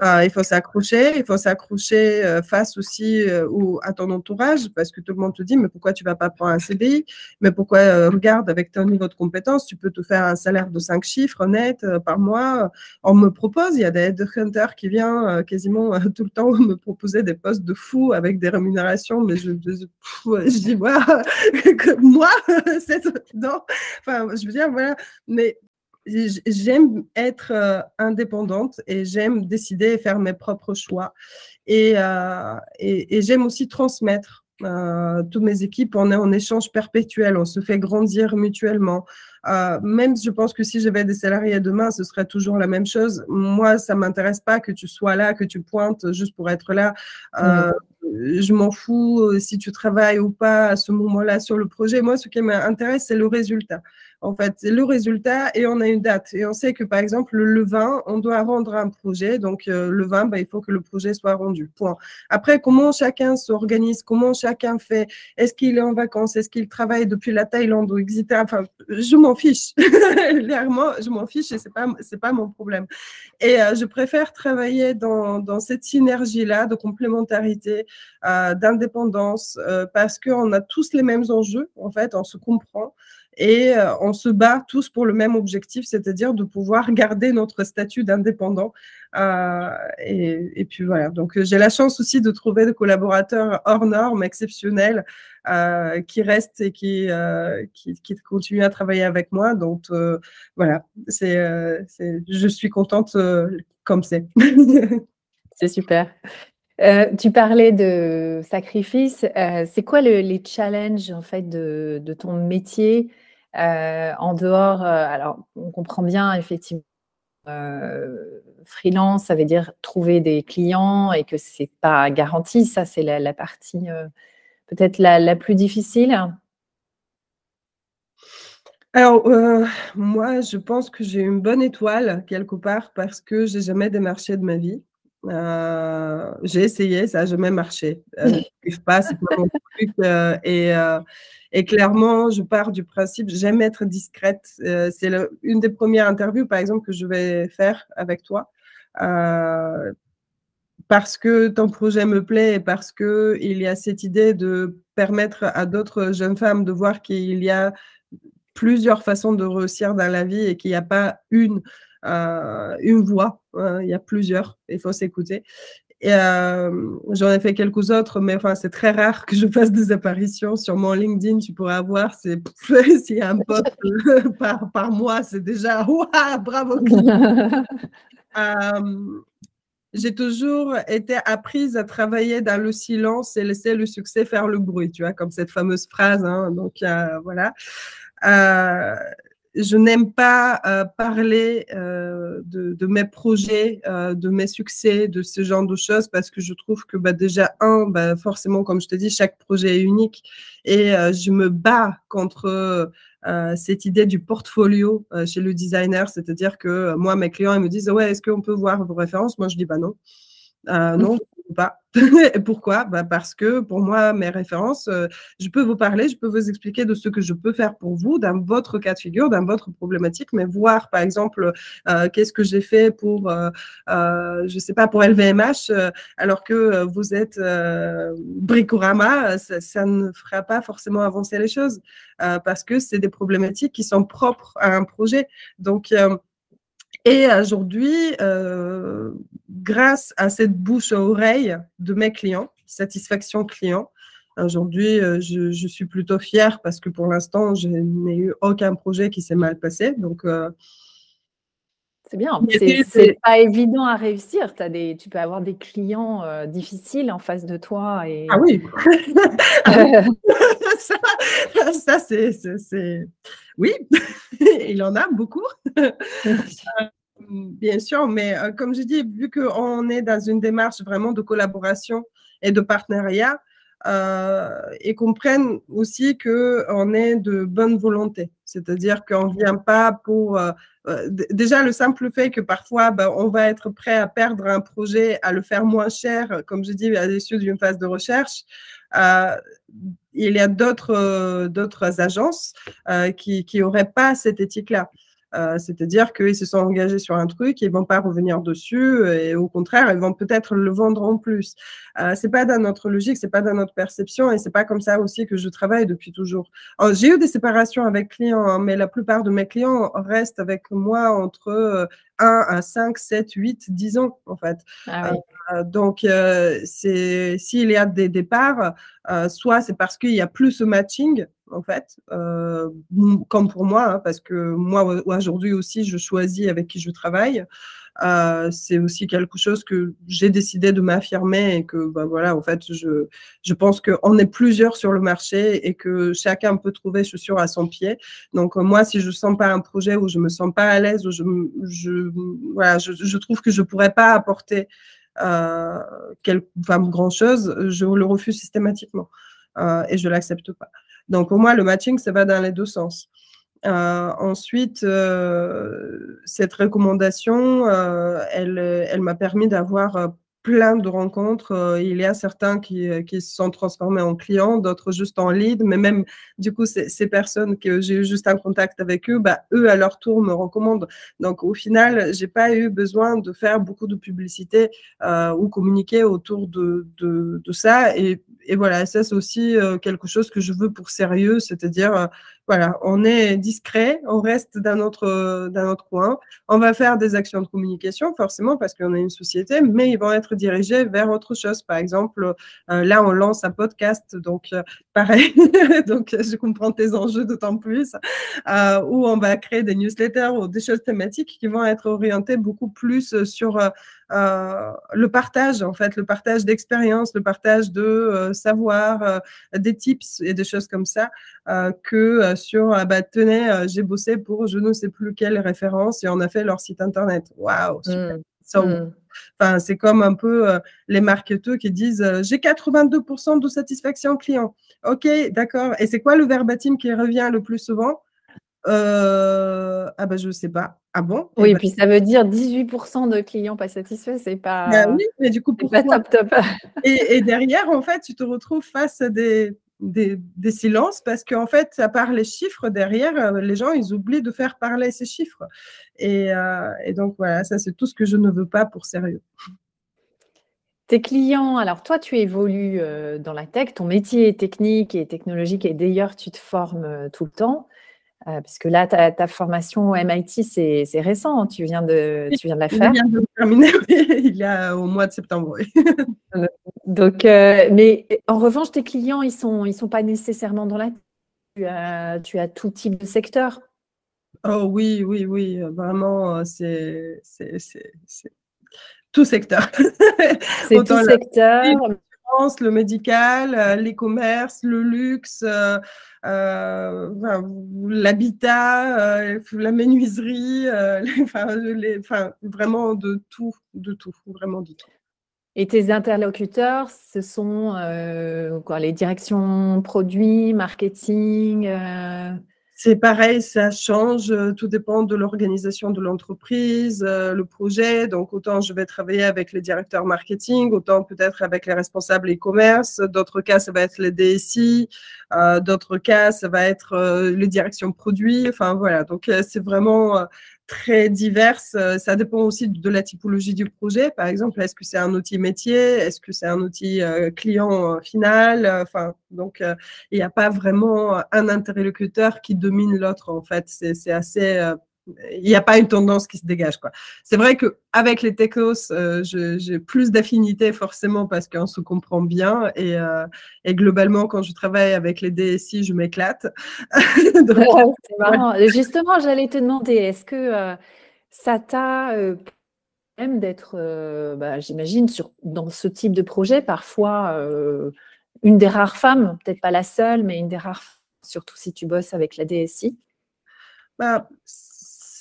il faut s'accrocher, il faut s'accrocher euh, face aussi euh, à ton entourage parce que tout le monde te dit mais pourquoi tu vas pas prendre un CDI Mais pourquoi euh, regarde avec ton niveau de compétence, tu peux te faire un salaire de 5 chiffres net par mois? On me propose, il y a des headhunters qui viennent quasiment tout le temps me proposer des postes de fou avec des rémunérations, mais je, je, dis moi, moi, c'est non. Enfin, je veux dire voilà, mais j'aime être euh, indépendante et j'aime décider et faire mes propres choix. Et, euh, et, j'aime aussi transmettre. Euh, toutes mes équipes, on est en échange perpétuel, on se fait grandir mutuellement. même je pense que si j'avais des salariés demain, ce serait toujours la même chose. Moi, ça m'intéresse pas que tu sois là, que tu pointes juste pour être là. Je m'en fous si tu travailles ou pas à ce moment-là sur le projet. Moi, ce qui m'intéresse, c'est le résultat en fait, c'est le résultat et on a une date. Et on sait que, par exemple, le vin, on doit rendre un projet. Donc, euh, le vin, bah, il faut que le projet soit rendu. Point. Après, comment chacun s'organise, comment chacun fait, est-ce qu'il est en vacances, est-ce qu'il travaille depuis la Thaïlande ou etc. Enfin, je m'en fiche. Clairement, je m'en fiche et c'est pas, c'est pas mon problème. Et euh, je préfère travailler dans, dans cette synergie-là de complémentarité, euh, d'indépendance, parce qu'on a tous les mêmes enjeux, en fait, on se comprend et euh, on se bat tous pour le même objectif, c'est-à-dire de pouvoir garder notre statut d'indépendant. Euh, et, puis voilà, donc j'ai la chance aussi de trouver des collaborateurs hors normes, exceptionnels, euh, qui restent et qui, qui, qui, continuent à travailler avec moi. Donc voilà, c'est, je suis contente comme c'est. c'est super. Euh, tu parlais de sacrifice. Euh, c'est quoi les challenges en fait de, ton métier euh, en dehors Alors, on comprend bien effectivement. freelance, ça veut dire trouver des clients et que c'est pas garanti. Ça, c'est la, partie peut-être la, plus difficile. Alors, moi, je pense que j'ai une bonne étoile quelque part parce que j'ai jamais démarché de ma vie. Euh, j'ai essayé, ça n'a jamais marché. Euh, pas, c'est pas mon truc. Euh, et, et, clairement, je pars du principe, j'aime être discrète. c'est une des premières interviews, par exemple, que je vais faire avec toi. parce que ton projet me plaît et parce qu'il y a cette idée de permettre à d'autres jeunes femmes de voir qu'il y a plusieurs façons de réussir dans la vie et qu'il n'y a pas une euh, une voix. Hein, il y a plusieurs, il faut s'écouter. Euh, j'en ai fait quelques autres, mais enfin, c'est très rare que je fasse des apparitions sur mon LinkedIn. Tu pourrais avoir, c'est s'il y a un post par, par mois, c'est déjà bravo. euh, j'ai toujours été apprise à travailler dans le silence et laisser le succès faire le bruit, tu vois, comme cette fameuse phrase. Hein, donc euh, voilà. Je n'aime pas euh, parler euh, de, mes projets, euh, de mes succès, de ce genre de choses parce que je trouve que bah, déjà, un, bah, forcément, comme je te dis, chaque projet est unique et je me bats contre cette idée du portfolio chez le designer, c'est-à-dire que moi, mes clients, ils me disent, ouais, est-ce qu'on peut voir vos références? Moi, je dis, bah non. non, pas. Pourquoi? Bah Parce que pour moi, mes références, euh, je peux vous parler, je peux vous expliquer de ce que je peux faire pour vous dans votre cas de figure, dans votre problématique, mais voir, par exemple, euh, qu'est-ce que j'ai fait pour, euh, je sais pas, pour LVMH, alors que vous êtes Bricorama, ça, ça, ne fera pas forcément avancer les choses parce que c'est des problématiques qui sont propres à un projet. Donc, et aujourd'hui, euh, grâce à cette bouche à oreille de mes clients, satisfaction client, aujourd'hui, euh, je, suis plutôt fière parce que pour l'instant, je n'ai eu aucun projet qui s'est mal passé. Donc, euh, c'est bien. C'est pas évident à réussir. As des, tu peux avoir des clients difficiles en face de toi. Et... Ah oui. ça, c'est. Oui, il en a beaucoup. Bien sûr, mais euh, comme je dis, vu qu'on est dans une démarche vraiment de collaboration et de partenariat, euh, et qu'on prenne aussi qu'on est de bonne volonté. C'est-à-dire qu'on ne vient pas pour... Euh, déjà, le simple fait que parfois, ben, on va être prêt à perdre un projet, à le faire moins cher, comme je dis, à l'issue d'une phase de recherche. Il y a d'autres d'autres agences qui n'auraient pas cette éthique-là. Euh, c'est-à-dire qu'ils se sont engagés sur un truc, ils vont pas revenir dessus, et au contraire, ils vont peut-être le vendre en plus. Euh, c'est pas dans notre logique, c'est pas dans notre perception, et c'est pas comme ça aussi que je travaille depuis toujours. J'ai eu des séparations avec clients, hein, mais la plupart de mes clients restent avec moi entre 1 euh, à 5, 7, 8, 10 ans, en fait. Ah euh, donc, c'est s'il y a des départs, soit c'est parce qu'il y a plus de matching, en fait, euh, comme pour moi, hein, parce que moi, aujourd'hui aussi, je choisis avec qui je travaille. Euh, c'est aussi quelque chose que j'ai décidé de m'affirmer et que, bah, voilà, en fait, je, je pense qu'on est plusieurs sur le marché et que chacun peut trouver chaussures à son pied. Donc, moi, si je ne sens pas un projet où je me sens pas à l'aise, où je, voilà, je, trouve que je pourrais pas apporter euh, enfin, grand chose, je le refuse systématiquement euh, et je l'accepte pas. Donc, au moins, le matching, ça va dans les deux sens. ensuite, cette recommandation, elle, elle m'a permis d'avoir plein de rencontres. Euh, il y a certains qui, euh, qui se sont transformés en clients, d'autres juste en lead, mais même du coup, ces, personnes que j'ai eu juste un contact avec eux, bah, eux à leur tour me recommandent. Donc au final, j'ai pas eu besoin de faire beaucoup de publicité euh, ou communiquer autour de, de, de ça. Et, et, voilà, ça c'est aussi quelque chose que je veux pour sérieux, c'est-à-dire voilà, on est discret, on reste dans notre, dans notre coin. On va faire des actions de communication, forcément, parce qu'on est une société, mais ils vont être dirigés vers autre chose. Par exemple, euh, là, on lance un podcast, donc euh, pareil, donc je comprends tes enjeux d'autant plus, euh, où on va créer des newsletters ou des choses thématiques qui vont être orientées beaucoup plus sur euh, le partage, en fait, le partage d'expérience, le partage de euh, savoir, euh, des tips et des choses comme ça, que sur, ah bah, tenez, j'ai bossé pour je ne sais plus quelle référence et on a fait leur site internet. Waouh, super. Mmh. Enfin, c'est comme un peu les marketeurs qui disent j'ai 82% de satisfaction client. Ok, d'accord. Et c'est quoi le verbatim qui revient le plus souvent? Euh, ah bah je sais pas. Ah bon? Oui, et bah puis ça veut dire 18% de clients pas satisfaits, c'est pas. Bah oui, mais du coup pourquoi pas top top. et, et, derrière, en fait, tu te retrouves face à des, des, des silences parce qu'en fait, à part les chiffres derrière, euh, les gens ils oublient de faire parler ces chiffres. Et, euh, et donc voilà, ça c'est tout ce que je ne veux pas pour sérieux. Tes clients, alors toi, tu évolues euh, dans la tech, ton métier est technique et technologique et d'ailleurs, tu te formes tout le temps. Euh, parce que là, ta, formation au MIT, c'est récent, hein, tu viens de, tu viens de la faire. Je viens de terminer, il y a au mois de septembre. Euh, donc, euh, mais en revanche, tes clients, ils ne sont, ils sont pas nécessairement dans la tu as, tu as tout type de secteur. Oh oui, oui, oui, vraiment, c'est tout secteur. C'est tout secteur le médical, l'e-commerce, le luxe, euh, l'habitat, euh, la menuiserie, euh, enfin, vraiment de tout, de tout, vraiment de tout. Et tes interlocuteurs, ce sont les directions produits, marketing c'est pareil, ça change, euh, tout dépend de l'organisation de l'entreprise, euh, le projet. Donc, autant je vais travailler avec les directeurs marketing, autant peut-être avec les responsables e-commerce. D'autres cas, ça va être les DSI. Euh, d'autres cas, ça va être les directions produits. Enfin, voilà. Donc, c'est vraiment très diverses. Euh, ça dépend aussi de la typologie du projet. Par exemple, est-ce que c'est un outil métier? Est-ce que c'est un outil euh, client euh, final? Enfin, donc, il n'y a pas vraiment un interlocuteur qui domine l'autre, en fait. C'est assez il n'y a pas une tendance qui se dégage. Quoi. C'est vrai qu'avec les techos, euh, j'ai plus d'affinité forcément parce qu'on se comprend bien et, euh, et, globalement, quand je travaille avec les DSI, je m'éclate. c'est marrant. Justement, j'allais te demander, est-ce que euh, ça t'a même d'être, bah, j'imagine, dans ce type de projet, parfois une des rares femmes, peut-être pas la seule, mais une des rares, surtout si tu bosses avec la DSI bah,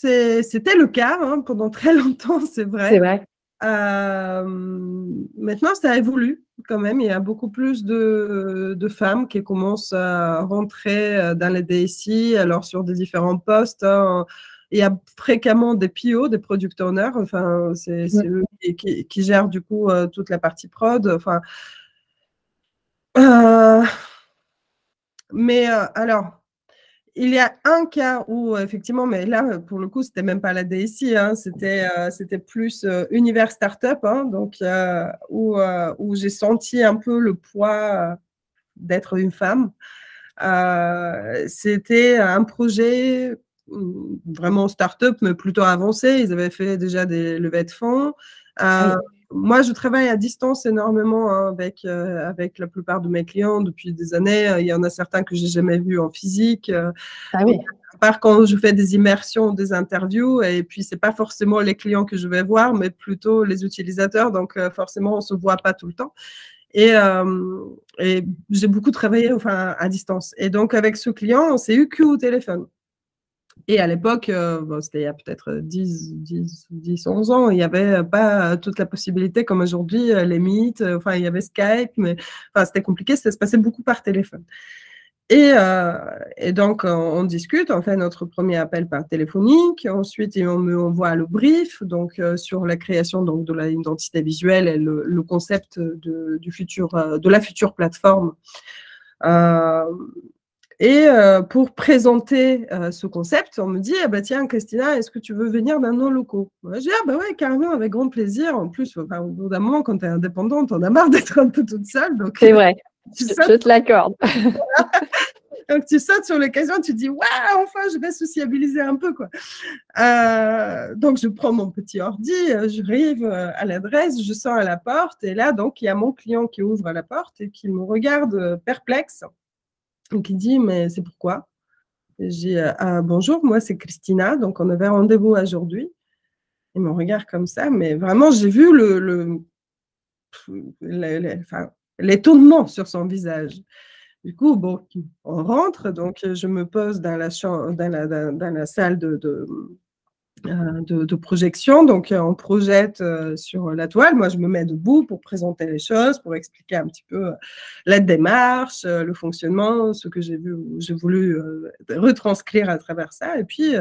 c'était le cas hein, pendant très longtemps, c'est vrai. C'est vrai. Euh, maintenant, ça évolue quand même. Il y a beaucoup plus de, femmes qui commencent à rentrer euh, dans les DSI, alors sur des différents postes. Hein. Il y a fréquemment des PO, des product owners. Enfin, c'est eux qui, gèrent du coup euh, toute la partie prod. Enfin, mais alors, il y a un cas où, effectivement, mais là, pour le coup, c'était même pas la DSI, hein, c'était, euh, c'était plus euh, univers startup, hein, donc euh, où, j'ai senti un peu le poids d'être une femme. c'était un projet mm, vraiment startup, mais plutôt avancé. Ils avaient fait déjà des levées de fonds moi, je travaille à distance énormément hein, avec, euh, avec la plupart de mes clients depuis des années. Il y en a certains que j'ai jamais vus en physique. Euh, ah oui. À part quand je fais des immersions, des interviews, et puis c'est pas forcément les clients que je vais voir, mais plutôt les utilisateurs. Donc euh, forcément, on se voit pas tout le temps. Et, et j'ai beaucoup travaillé enfin, à distance. Et donc avec ce client, on s'est eu que au téléphone. Et à l'époque, euh, c'était il y a peut-être 10, 10, 10, 11 ans, il n'y avait pas toute la possibilité comme aujourd'hui, euh, les mythes, euh, enfin, il y avait Skype, mais c'était compliqué, ça se passait beaucoup par téléphone. Euh, et, donc, on, discute, on fait notre premier appel par téléphonique. Ensuite, on me envoie le brief donc, euh, sur la création donc, de l'identité visuelle et le, concept de, du futur, euh, de la future plateforme. Et pour présenter ce concept, on me dit ah bah, Tiens, Christina, est-ce que tu veux venir dans nos locaux? Je dis Ah, bah ouais, carrément, avec grand plaisir. En plus, au bout d'un moment, quand tu es indépendante, on a marre d'être un peu toute seule. C'est vrai. je, te l'accorde. Donc tu sautes sur l'occasion, tu dis waouh, enfin je vais sociabiliser un peu quoi. Euh, donc je prends mon petit ordi, euh, je arrive euh, à l'adresse, je sors à la porte et là donc il y a mon client qui ouvre la porte et qui me regarde perplexe qui dit mais c'est pourquoi? J'ai ah, bonjour, moi c'est Christina, donc on avait rendez-vous aujourd'hui. Il me regarde comme ça, mais vraiment j'ai vu le, le, l'étonnement sur son visage. Du coup, bon, on rentre, donc je me pose dans la, dans la, salle de, euh, de, de, projection. Donc, on projette euh, sur la toile. Moi, je me mets debout pour présenter les choses, pour expliquer un petit peu euh, la démarche, le fonctionnement, ce que j'ai vu, j'ai voulu retranscrire à travers ça. Et puis,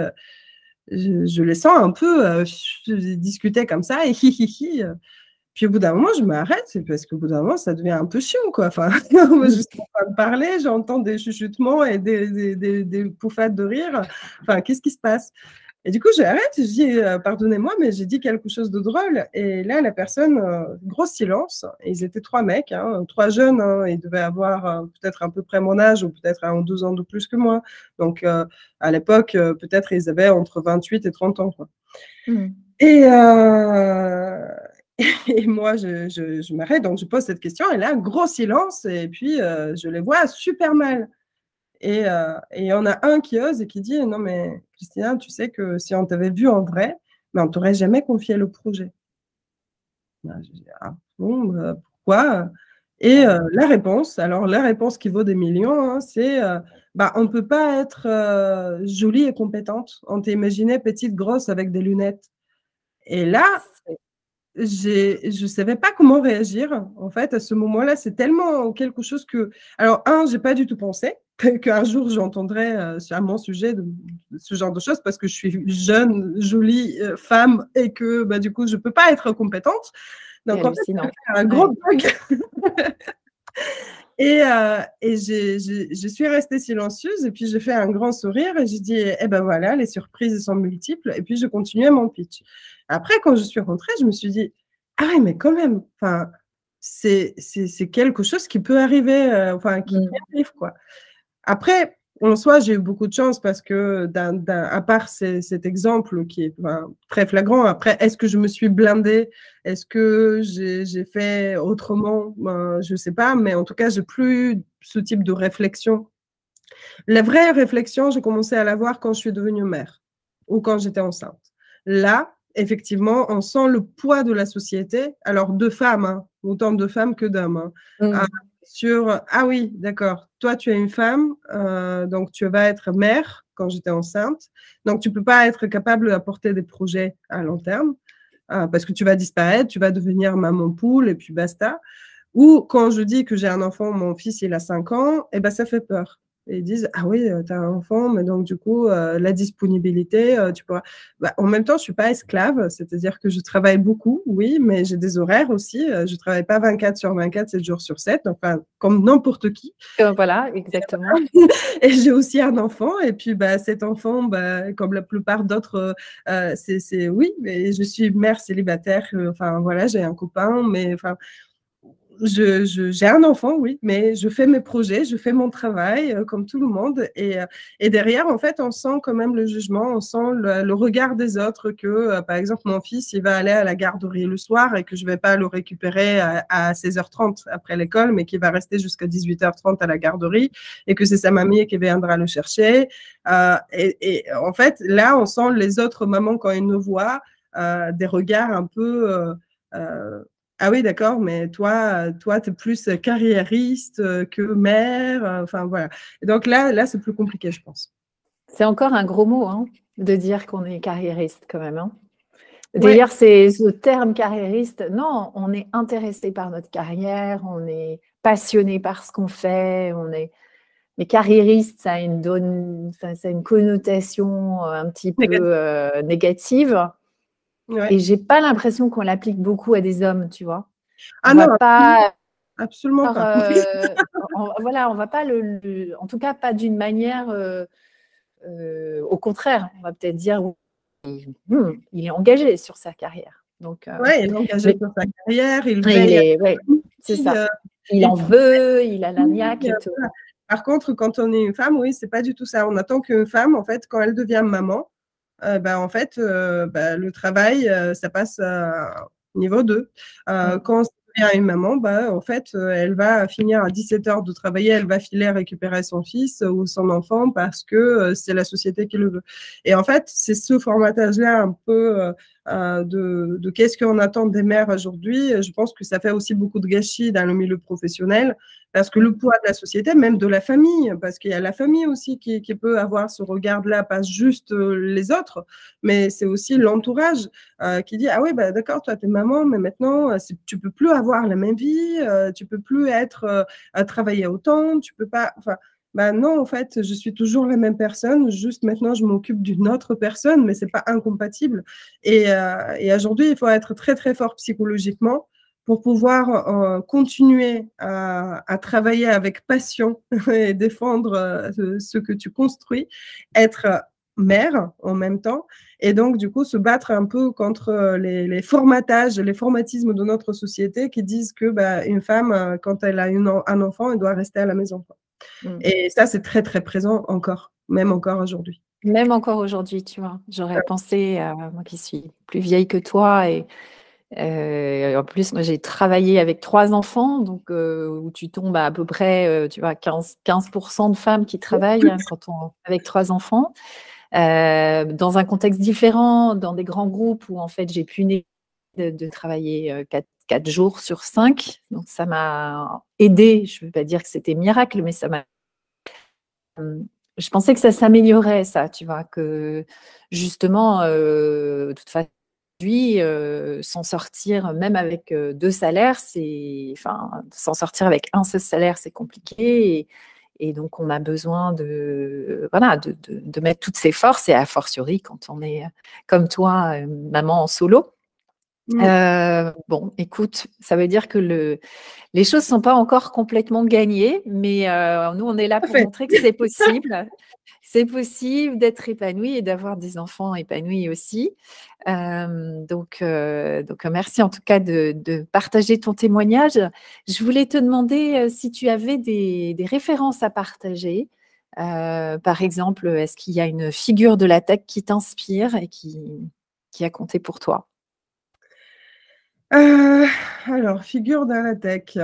je, les sens un peu discuter comme ça et puis au bout d'un moment, je m'arrête, parce qu'au bout d'un moment, ça devient un peu chiant, quoi. Enfin, je suis en train de parler, j'entends des chuchotements et des, des, des, des pouffades de rire. Enfin, qu'est-ce qui se passe? Et du coup, j'arrête, je dis, euh, pardonnez-moi, mais j'ai dit quelque chose de drôle. Et là, la personne, euh, gros silence. Et ils étaient trois mecs, hein, trois jeunes. Hein, ils devaient avoir euh, peut-être à peu près mon âge ou peut-être un ou deux ans de plus que moi. Donc, à l'époque, peut-être ils avaient entre 28 et 30 ans, quoi. Mmh. Et, et moi, je, m'arrête, donc je pose cette question, et là, gros silence, et puis je les vois super mal. Et euh, y en a un qui ose et qui dit Non, mais Christina, tu sais que si on t'avait vu en vrai, mais on t'aurait jamais confié le projet. Ben, je dis, ah bon, bah, pourquoi? Et euh, la réponse, alors la réponse qui vaut des millions, hein, c'est bah, on ne peut pas être jolie et compétente. On t'imaginait petite, grosse avec des lunettes. Et là, je ne savais pas comment réagir. En fait, à ce moment-là, c'est tellement quelque chose que. Alors, un, j'ai pas du tout pensé qu'un jour j'entendrais euh, à mon sujet de, ce genre de choses parce que je suis jeune, jolie euh, femme et que bah, du coup, je ne peux pas être compétente. Donc, en fait, un gros bug. Et, euh, et je suis restée silencieuse et puis j'ai fait un grand sourire et j'ai dit, eh ben voilà, les surprises sont multiples. Et puis je continuais mon pitch. Après, quand je suis rentrée, je me suis dit, ah oui, mais quand même, c'est quelque chose qui peut arriver, enfin, qui mmh. arrive, quoi. Après, en soi, j'ai eu beaucoup de chance parce que, à part cet exemple qui est très flagrant, après, est-ce que je me suis blindée? Est-ce que j'ai fait autrement? Ben, Je ne sais pas, mais en tout cas, j'ai plus ce type de réflexion. La vraie réflexion, j'ai commencé à l'avoir quand je suis devenue mère ou quand j'étais enceinte. Là, effectivement, on sent le poids de la société. Alors, de femmes, hein, autant de femmes que d'hommes. Hein. Mmh. Sur ah oui, d'accord, toi tu es une femme, euh, donc tu vas être mère quand j'étais enceinte, donc tu peux pas être capable d'apporter des projets à long terme euh, parce que tu vas disparaître, tu vas devenir maman poule et puis basta. Ou quand je dis que j'ai un enfant, mon fils il a 5 ans, et eh ben ça fait peur et ils disent Ah oui, euh, tu as un enfant, mais donc du coup, euh, la disponibilité, euh, tu pourras. Bah, en même temps, je ne suis pas esclave, c'est-à-dire que je travaille beaucoup, oui, mais j'ai des horaires aussi. je ne travaille pas 24 sur 24, 7 jours sur 7, enfin, comme n'importe qui. voilà, exactement. et j'ai aussi un enfant, et puis bah, cet enfant, bah, comme la plupart d'autres, c'est oui, mais je suis mère célibataire, enfin voilà, j'ai un copain, mais enfin j'ai un enfant, oui, mais je fais mes projets, je fais mon travail euh, comme tout le monde. Et, euh, et, derrière, en fait, on sent quand même le jugement, on sent le, regard des autres que, euh, par exemple, mon fils, il va aller à la garderie le soir et que je ne vais pas le récupérer à, 16h30 après l'école, mais qu'il va rester jusqu'à 18h30 à la garderie et que c'est sa mamie qui viendra le chercher. Et, et, en fait, là, on sent les autres mamans quand ils nous voient, des regards un peu... Ah oui, d'accord, mais toi, toi, tu es plus carriériste que mère. Enfin, voilà. Et donc là, là c'est plus compliqué, je pense. C'est encore un gros mot hein, de dire qu'on est carriériste quand même. Hein. D'ailleurs, c'est ce terme carriériste. Non, on est intéressé par notre carrière, on est passionné par ce qu'on fait, on est. mais carriériste, ça a une, donne, ça a une connotation un petit peu négative. Et j'ai pas l'impression qu'on l'applique beaucoup à des hommes, tu vois. Ah non, pas, absolument pas. on, voilà, on va pas le, en tout cas pas d'une manière. au contraire, on va peut-être dire hmm, il est engagé sur sa carrière. Donc, ouais, il est engagé sur sa carrière, il, c'est ça. il en veut, il a la niaque et tout. Par contre, quand on est une femme, oui, c'est pas du tout ça. On attend qu'une femme, en fait, quand elle devient maman, euh, bah, en fait, euh, bah, le travail, euh, ça passe au niveau 2. Mmh. Quand à une maman, bah, en fait, elle va finir à 17 heures de travailler, elle va filer récupérer son fils ou son enfant parce que c'est la société qui le veut. Et en fait, c'est ce formatage-là un peu de, de qu'est-ce qu'on attend des mères aujourd'hui. Je pense que ça fait aussi beaucoup de gâchis dans le milieu professionnel parce que le poids de la société, même de la famille, parce qu'il y a la famille aussi qui, peut avoir ce regard-là, pas juste euh, les autres, mais c'est aussi l'entourage euh, qui dit ah oui bah d'accord toi t'es maman, mais maintenant euh, tu peux plus avoir la même vie, euh, tu peux plus être à travailler autant, tu peux pas. Bah non, en fait, je suis toujours la même personne, juste maintenant je m'occupe d'une autre personne, mais c'est pas incompatible. Et, et aujourd'hui, il faut être très très fort psychologiquement pour pouvoir euh, continuer à, travailler avec passion et défendre euh, ce que tu construis, être mère en même temps, et donc du coup se battre un peu contre les, formatages, les formatismes de notre société qui disent que bah, une femme, euh, quand elle a un enfant, elle doit rester à la maison. Mmh. Et ça, c'est très très présent encore, même encore aujourd'hui. Même encore aujourd'hui, tu vois. J'aurais pensé, moi qui suis plus vieille que toi et euh, en plus, moi, j'ai travaillé avec trois enfants, donc euh, où tu tombes à, à peu près, euh, tu vois, 15, 15 de femmes qui travaillent hein, quand on, avec trois enfants. dans un contexte différent, dans des grands groupes où en fait j'ai pu de, de travailler quatre, quatre, jours sur cinq. Donc ça m'a aidé. Je ne veux pas dire que c'était miracle, mais ça m'a. Je pensais que ça s'améliorait, ça, tu vois, que justement, de toute façon euh, s'en sortir, même avec euh, deux salaires, c'est, enfin, s'en sortir avec un seul salaire, c'est compliqué. Et, donc, on a besoin de, voilà, de, mettre toutes ses forces, et a fortiori quand on est comme toi, euh, maman en solo. Mmh. bon, écoute, ça veut dire que le, les choses ne sont pas encore complètement gagnées, mais nous, on est là pour montrer que c'est possible c'est possible d'être épanoui et d'avoir des enfants épanouis aussi. donc, donc, merci en tout cas de, partager ton témoignage. Je voulais te demander si tu avais des, références à partager. par exemple, est-ce qu'il y a une figure de la tech qui t'inspire et qui, qui a compté pour toi? Alors, figure de la tech.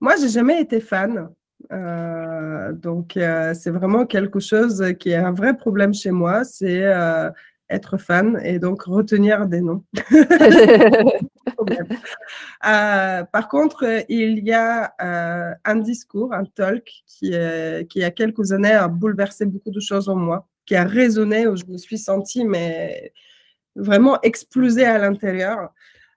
Moi, j'ai jamais été fan. Euh, donc, euh, c'est vraiment quelque chose qui est un vrai problème chez moi, c'est euh, être fan et donc retenir des noms. par contre, il y a un discours, un talk qui, qui, il y a quelques années, a bouleversé beaucoup de choses en moi, qui a résonné, où je me suis sentie mais vraiment explosée à l'intérieur.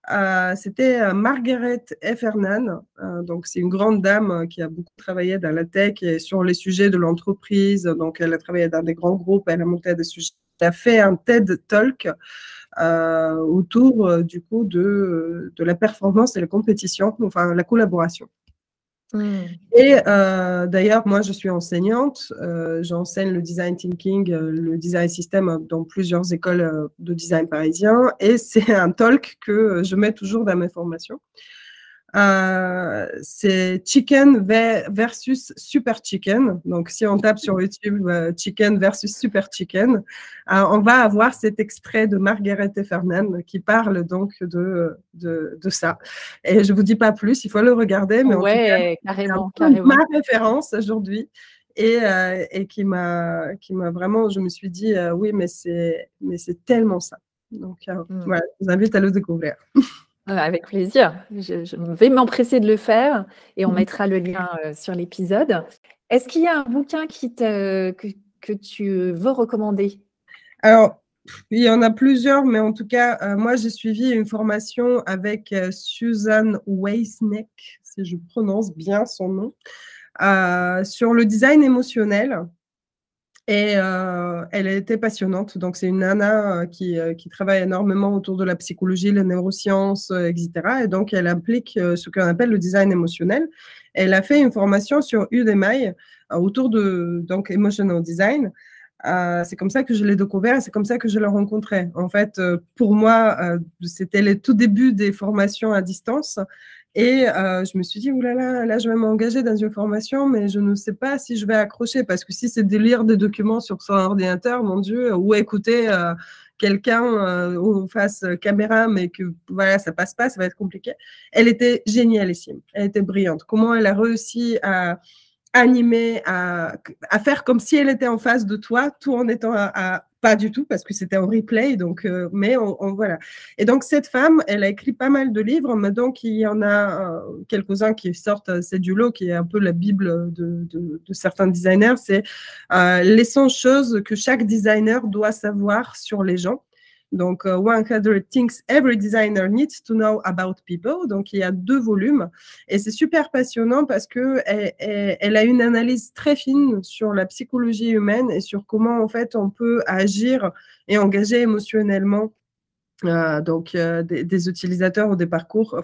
Euh, c'était euh, Margaret Effernan. Euh, donc, c'est une grande dame qui a beaucoup travaillé dans la tech et sur les sujets de l'entreprise. Donc, elle a travaillé dans des grands groupes, elle a monté des sujets. Elle a fait un TED Talk autour du coup de, de la performance et la compétition, enfin la collaboration. Et euh, d'ailleurs, moi, je suis enseignante. Euh, j'enseigne le design thinking, euh, le design system dans plusieurs écoles de design parisien. Et c'est un talk que je mets toujours dans mes formations. Euh, c'est chicken versus super chicken. Donc, si on tape sur YouTube euh, chicken versus super chicken, euh, on va avoir cet extrait de Margaret Fernand qui parle donc de, de, de, ça. Et je vous dis pas plus, il faut le regarder. Mais ouais, carrément, carrément. Ma référence aujourd'hui. Et, et, qui m'a qui m'a vraiment je me suis dit oui mais c'est mais c'est tellement ça donc hmm. voilà je vous invite à le découvrir Avec plaisir. Je, vais m'empresser de le faire et on mmh. mettra le lien sur l'épisode. Est-ce qu'il y a un bouquin qui te, que, tu veux recommander? Alors, il y en a plusieurs, mais en tout cas, moi, j'ai suivi une formation avec Susan Weisneck, si je prononce bien son nom. sur le design émotionnel. Et euh, elle était passionnante. Donc, c'est une nana qui, qui, travaille énormément autour de la psychologie, les neurosciences, etc. Et donc, elle applique ce qu'on appelle le design émotionnel. Elle a fait une formation sur Udemy autour de donc emotional design. Euh, c'est comme ça que je l'ai découvert c'est comme ça que je l'ai rencontré. En fait, euh, pour moi, euh, c'était le tout début des formations à distance. Et je me suis dit, oulala, là, je vais m'engager dans une formation, mais je ne sais pas si je vais accrocher parce que si c'est de lire des documents sur son ordinateur, mon Dieu, ou écouter quelqu'un ou face caméra, mais que voilà, ça passe pas, ça va être compliqué. Elle était génialissime, elle était brillante. Comment elle a réussi à animée à, à, faire comme si elle était en face de toi, tout en étant à, pas du tout parce que c'était en replay. Donc, euh, mais on, voilà. Et donc cette femme, elle a écrit pas mal de livres, mais donc il y en a euh, quelques-uns qui sortent. C'est du lot qui est un peu la bible de, de, de certains designers. C'est euh, les 100 choses que chaque designer doit savoir sur les gens. Donc, 100 euh, Things Every Designer Needs to Know About People. Donc, il y a deux volumes. Et c'est super passionnant parce qu'elle elle, a une analyse très fine sur la psychologie humaine et sur comment, en fait, on peut agir et engager émotionnellement euh, donc, euh, des, utilisateurs ou des parcours,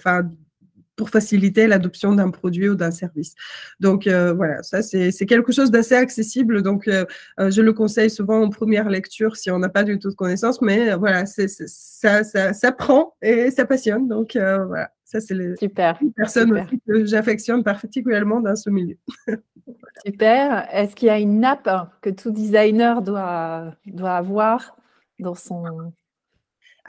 pour faciliter l'adoption d'un produit ou d'un service. Donc euh, voilà, ça c'est quelque chose d'assez accessible. Donc euh, euh, je le conseille souvent en première lecture si on n'a pas du tout de connaissances, mais voilà, ça, ça, ça, prend et ça passionne. Donc voilà, ça c'est les Super. personnes que j'affectionne particulièrement dans ce milieu. Super. Est-ce qu'il y a une app que tout designer doit, doit avoir dans son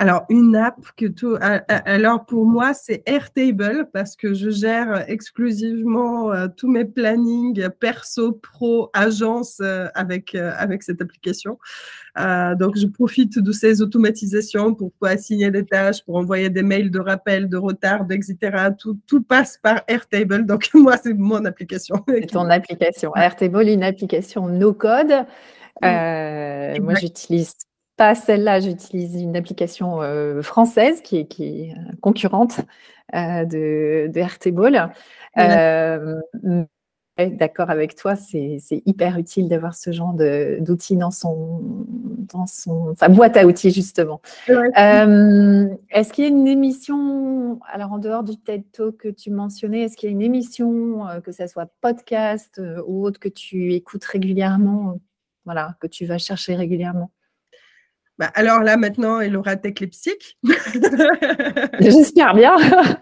alors, une app que tout. Alors, pour moi, c'est Airtable parce que je gère exclusivement euh, tous mes plannings perso, pro, agence euh, avec, euh, avec cette application. donc, je profite de ces automatisations pour pouvoir assigner des tâches, pour envoyer des mails de rappel, de retard, etc. Tout, tout passe par Airtable. Donc, moi, c'est mon application. C'est ton application. Airtable, une application no code. moi, j'utilise pas celle-là, j'utilise une application euh, française qui est, qui est concurrente euh, de, de RT euh, D'accord avec toi, c'est hyper utile d'avoir ce genre d'outils dans, son, dans son, sa boîte à outils, justement. est-ce qu'il y a une émission, alors en dehors du TED Talk que tu mentionnais, est-ce qu'il y a une émission, que ce soit podcast ou autre, que tu écoutes régulièrement, voilà, que tu vas chercher régulièrement? Bah, alors là, maintenant, elle aura Techlepsique. J'espère bien.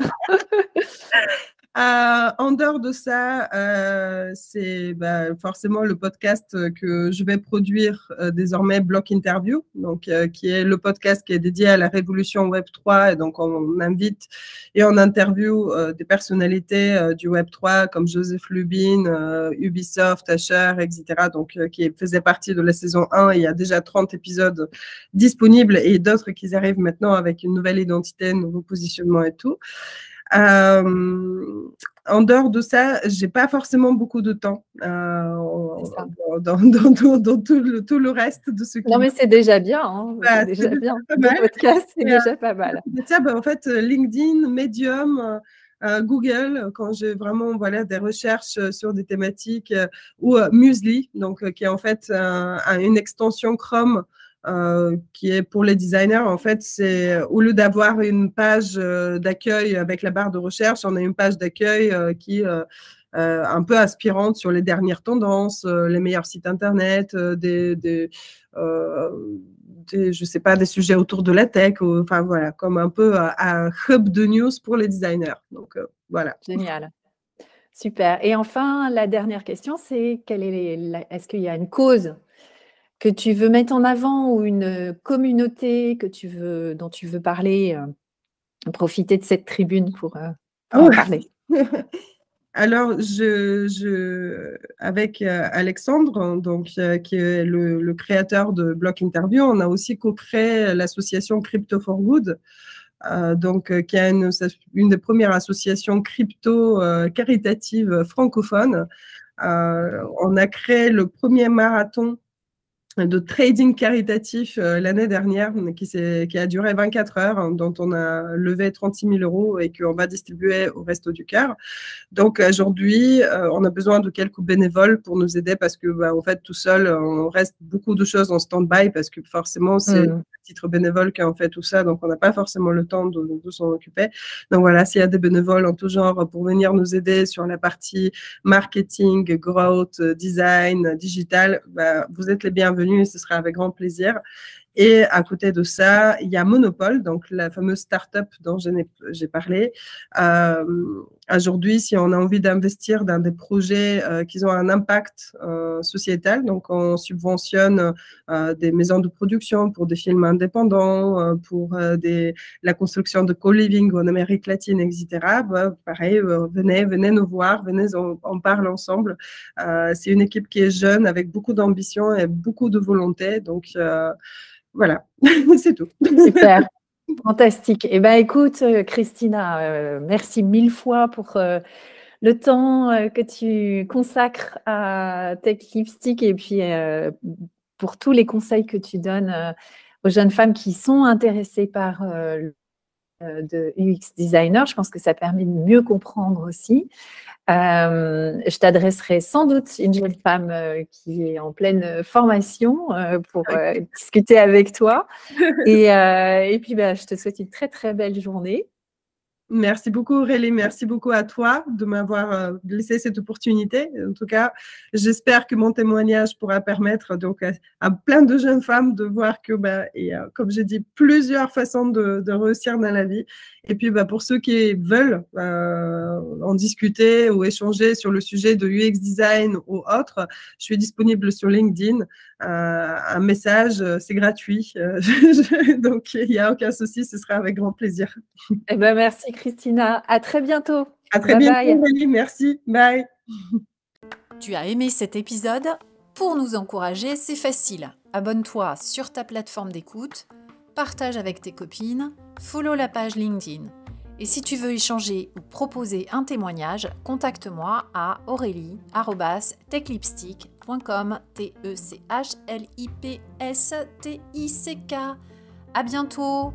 Euh, en dehors de ça, euh, c'est bah, forcément le podcast que je vais produire euh, désormais, Block Interview, donc qui est le podcast qui est dédié à la révolution Web 3. Et donc, on invite et on interview des personnalités du Web 3 comme Joseph Lubin, Ubisoft, Asher, etc. Donc, qui faisait partie de la saison 1. il y a déjà 30 épisodes disponibles et d'autres qui arrivent maintenant avec une nouvelle identité, un nouveau positionnement et tout. Euh, en dehors de ça, j'ai pas forcément beaucoup de temps euh, dans, tout, le, reste de ce qui. Non, mais c'est déjà bien. Hein. c'est déjà bien. Le podcast, c'est déjà pas mal. Bah, en fait, LinkedIn, Medium. Euh, Google, quand j'ai vraiment voilà, des recherches sur des thématiques, ou Musli, donc, qui est en fait une extension Chrome euh, qui est pour les designers, en fait, c'est au lieu d'avoir une page euh, d'accueil avec la barre de recherche, on a une page d'accueil euh, qui est un peu aspirante sur les dernières tendances, les meilleurs sites internet, des, des, sais pas, des sujets autour de la tech, enfin voilà, comme un peu un hub de news pour les designers. Donc voilà. Génial. Super. Et enfin, la dernière question, c'est est-ce qu'il y a une cause que tu veux mettre en avant ou une communauté que tu veux, dont tu veux parler, euh, profiter de cette tribune pour, euh, en parler? Alors, je, je, avec euh, Alexandre, donc, qui est le, créateur de Block Interview, on a aussi co-créé l'association Crypto for Good, donc, qui est une, une, des premières associations crypto caritatives francophones. on a créé le premier marathon de trading caritatif euh, l'année dernière qui, qui, a duré 24 heures, hein, dont on a levé 36 000 euros et qu'on va distribuer au Resto du Cœur. Donc aujourd'hui, euh, on a besoin de quelques bénévoles pour nous aider parce que, bah, en fait, tout seul, on reste beaucoup de choses en stand-by parce que forcément, c'est mmh. titre bénévole qui en fait tout ça, donc on n'a pas forcément le temps de, de s'en occuper. Donc voilà, s'il y a des bénévoles en tout genre pour venir nous aider sur la partie marketing, growth, design, digital, bah, vous êtes les bienvenus ce sera avec grand plaisir. Et à côté de ça, il y a Monopole, donc la fameuse start-up dont j'ai parlé. Euh, aujourd'hui, si on a envie d'investir dans des projets euh, qui ont un impact euh, sociétal, donc on subventionne des maisons de production pour des films indépendants, pour la construction de co-living en Amérique latine, etc. Bah, pareil, venez, venez nous voir, venez, on, on parle ensemble. C'est une équipe qui est jeune, avec beaucoup d'ambition et beaucoup de volonté. Donc, voilà, c'est tout. Super. Fantastique. Eh bien, écoute, euh, Christina, euh, merci mille fois pour euh, le temps que tu consacres à Tech Lipstick et puis pour tous les conseils que tu donnes aux jeunes femmes qui sont intéressées par de UX designer. Je pense que ça permet de mieux comprendre aussi. Euh, je t'adresserai sans doute une jeune femme euh, qui est en pleine formation euh, pour discuter avec toi. Et, et puis, bah, je te souhaite une très, très belle journée. Merci beaucoup Aurélie, merci beaucoup à toi de m'avoir euh, laissé cette opportunité. En tout cas, j'espère que mon témoignage pourra permettre donc à, plein de jeunes femmes de voir que, bah, et, comme j'ai dit, plusieurs façons de, réussir dans la vie. Et puis, bah, pour ceux qui veulent euh, en discuter ou échanger sur le sujet de UX design ou autre, je suis disponible sur LinkedIn. Euh, un message, c'est gratuit, donc il n'y a aucun souci, ce sera avec grand plaisir. Eh ben, merci Christina. À très bientôt. À très bientôt, Merci. Bye. Tu as aimé cet épisode? Pour nous encourager, c'est facile. Abonne-toi sur ta plateforme d'écoute, partage avec tes copines, follow la page LinkedIn. Et si tu veux échanger ou proposer un témoignage, contacte-moi à aurélie.techlipstick.com T E C H L I P S T I C K. À bientôt.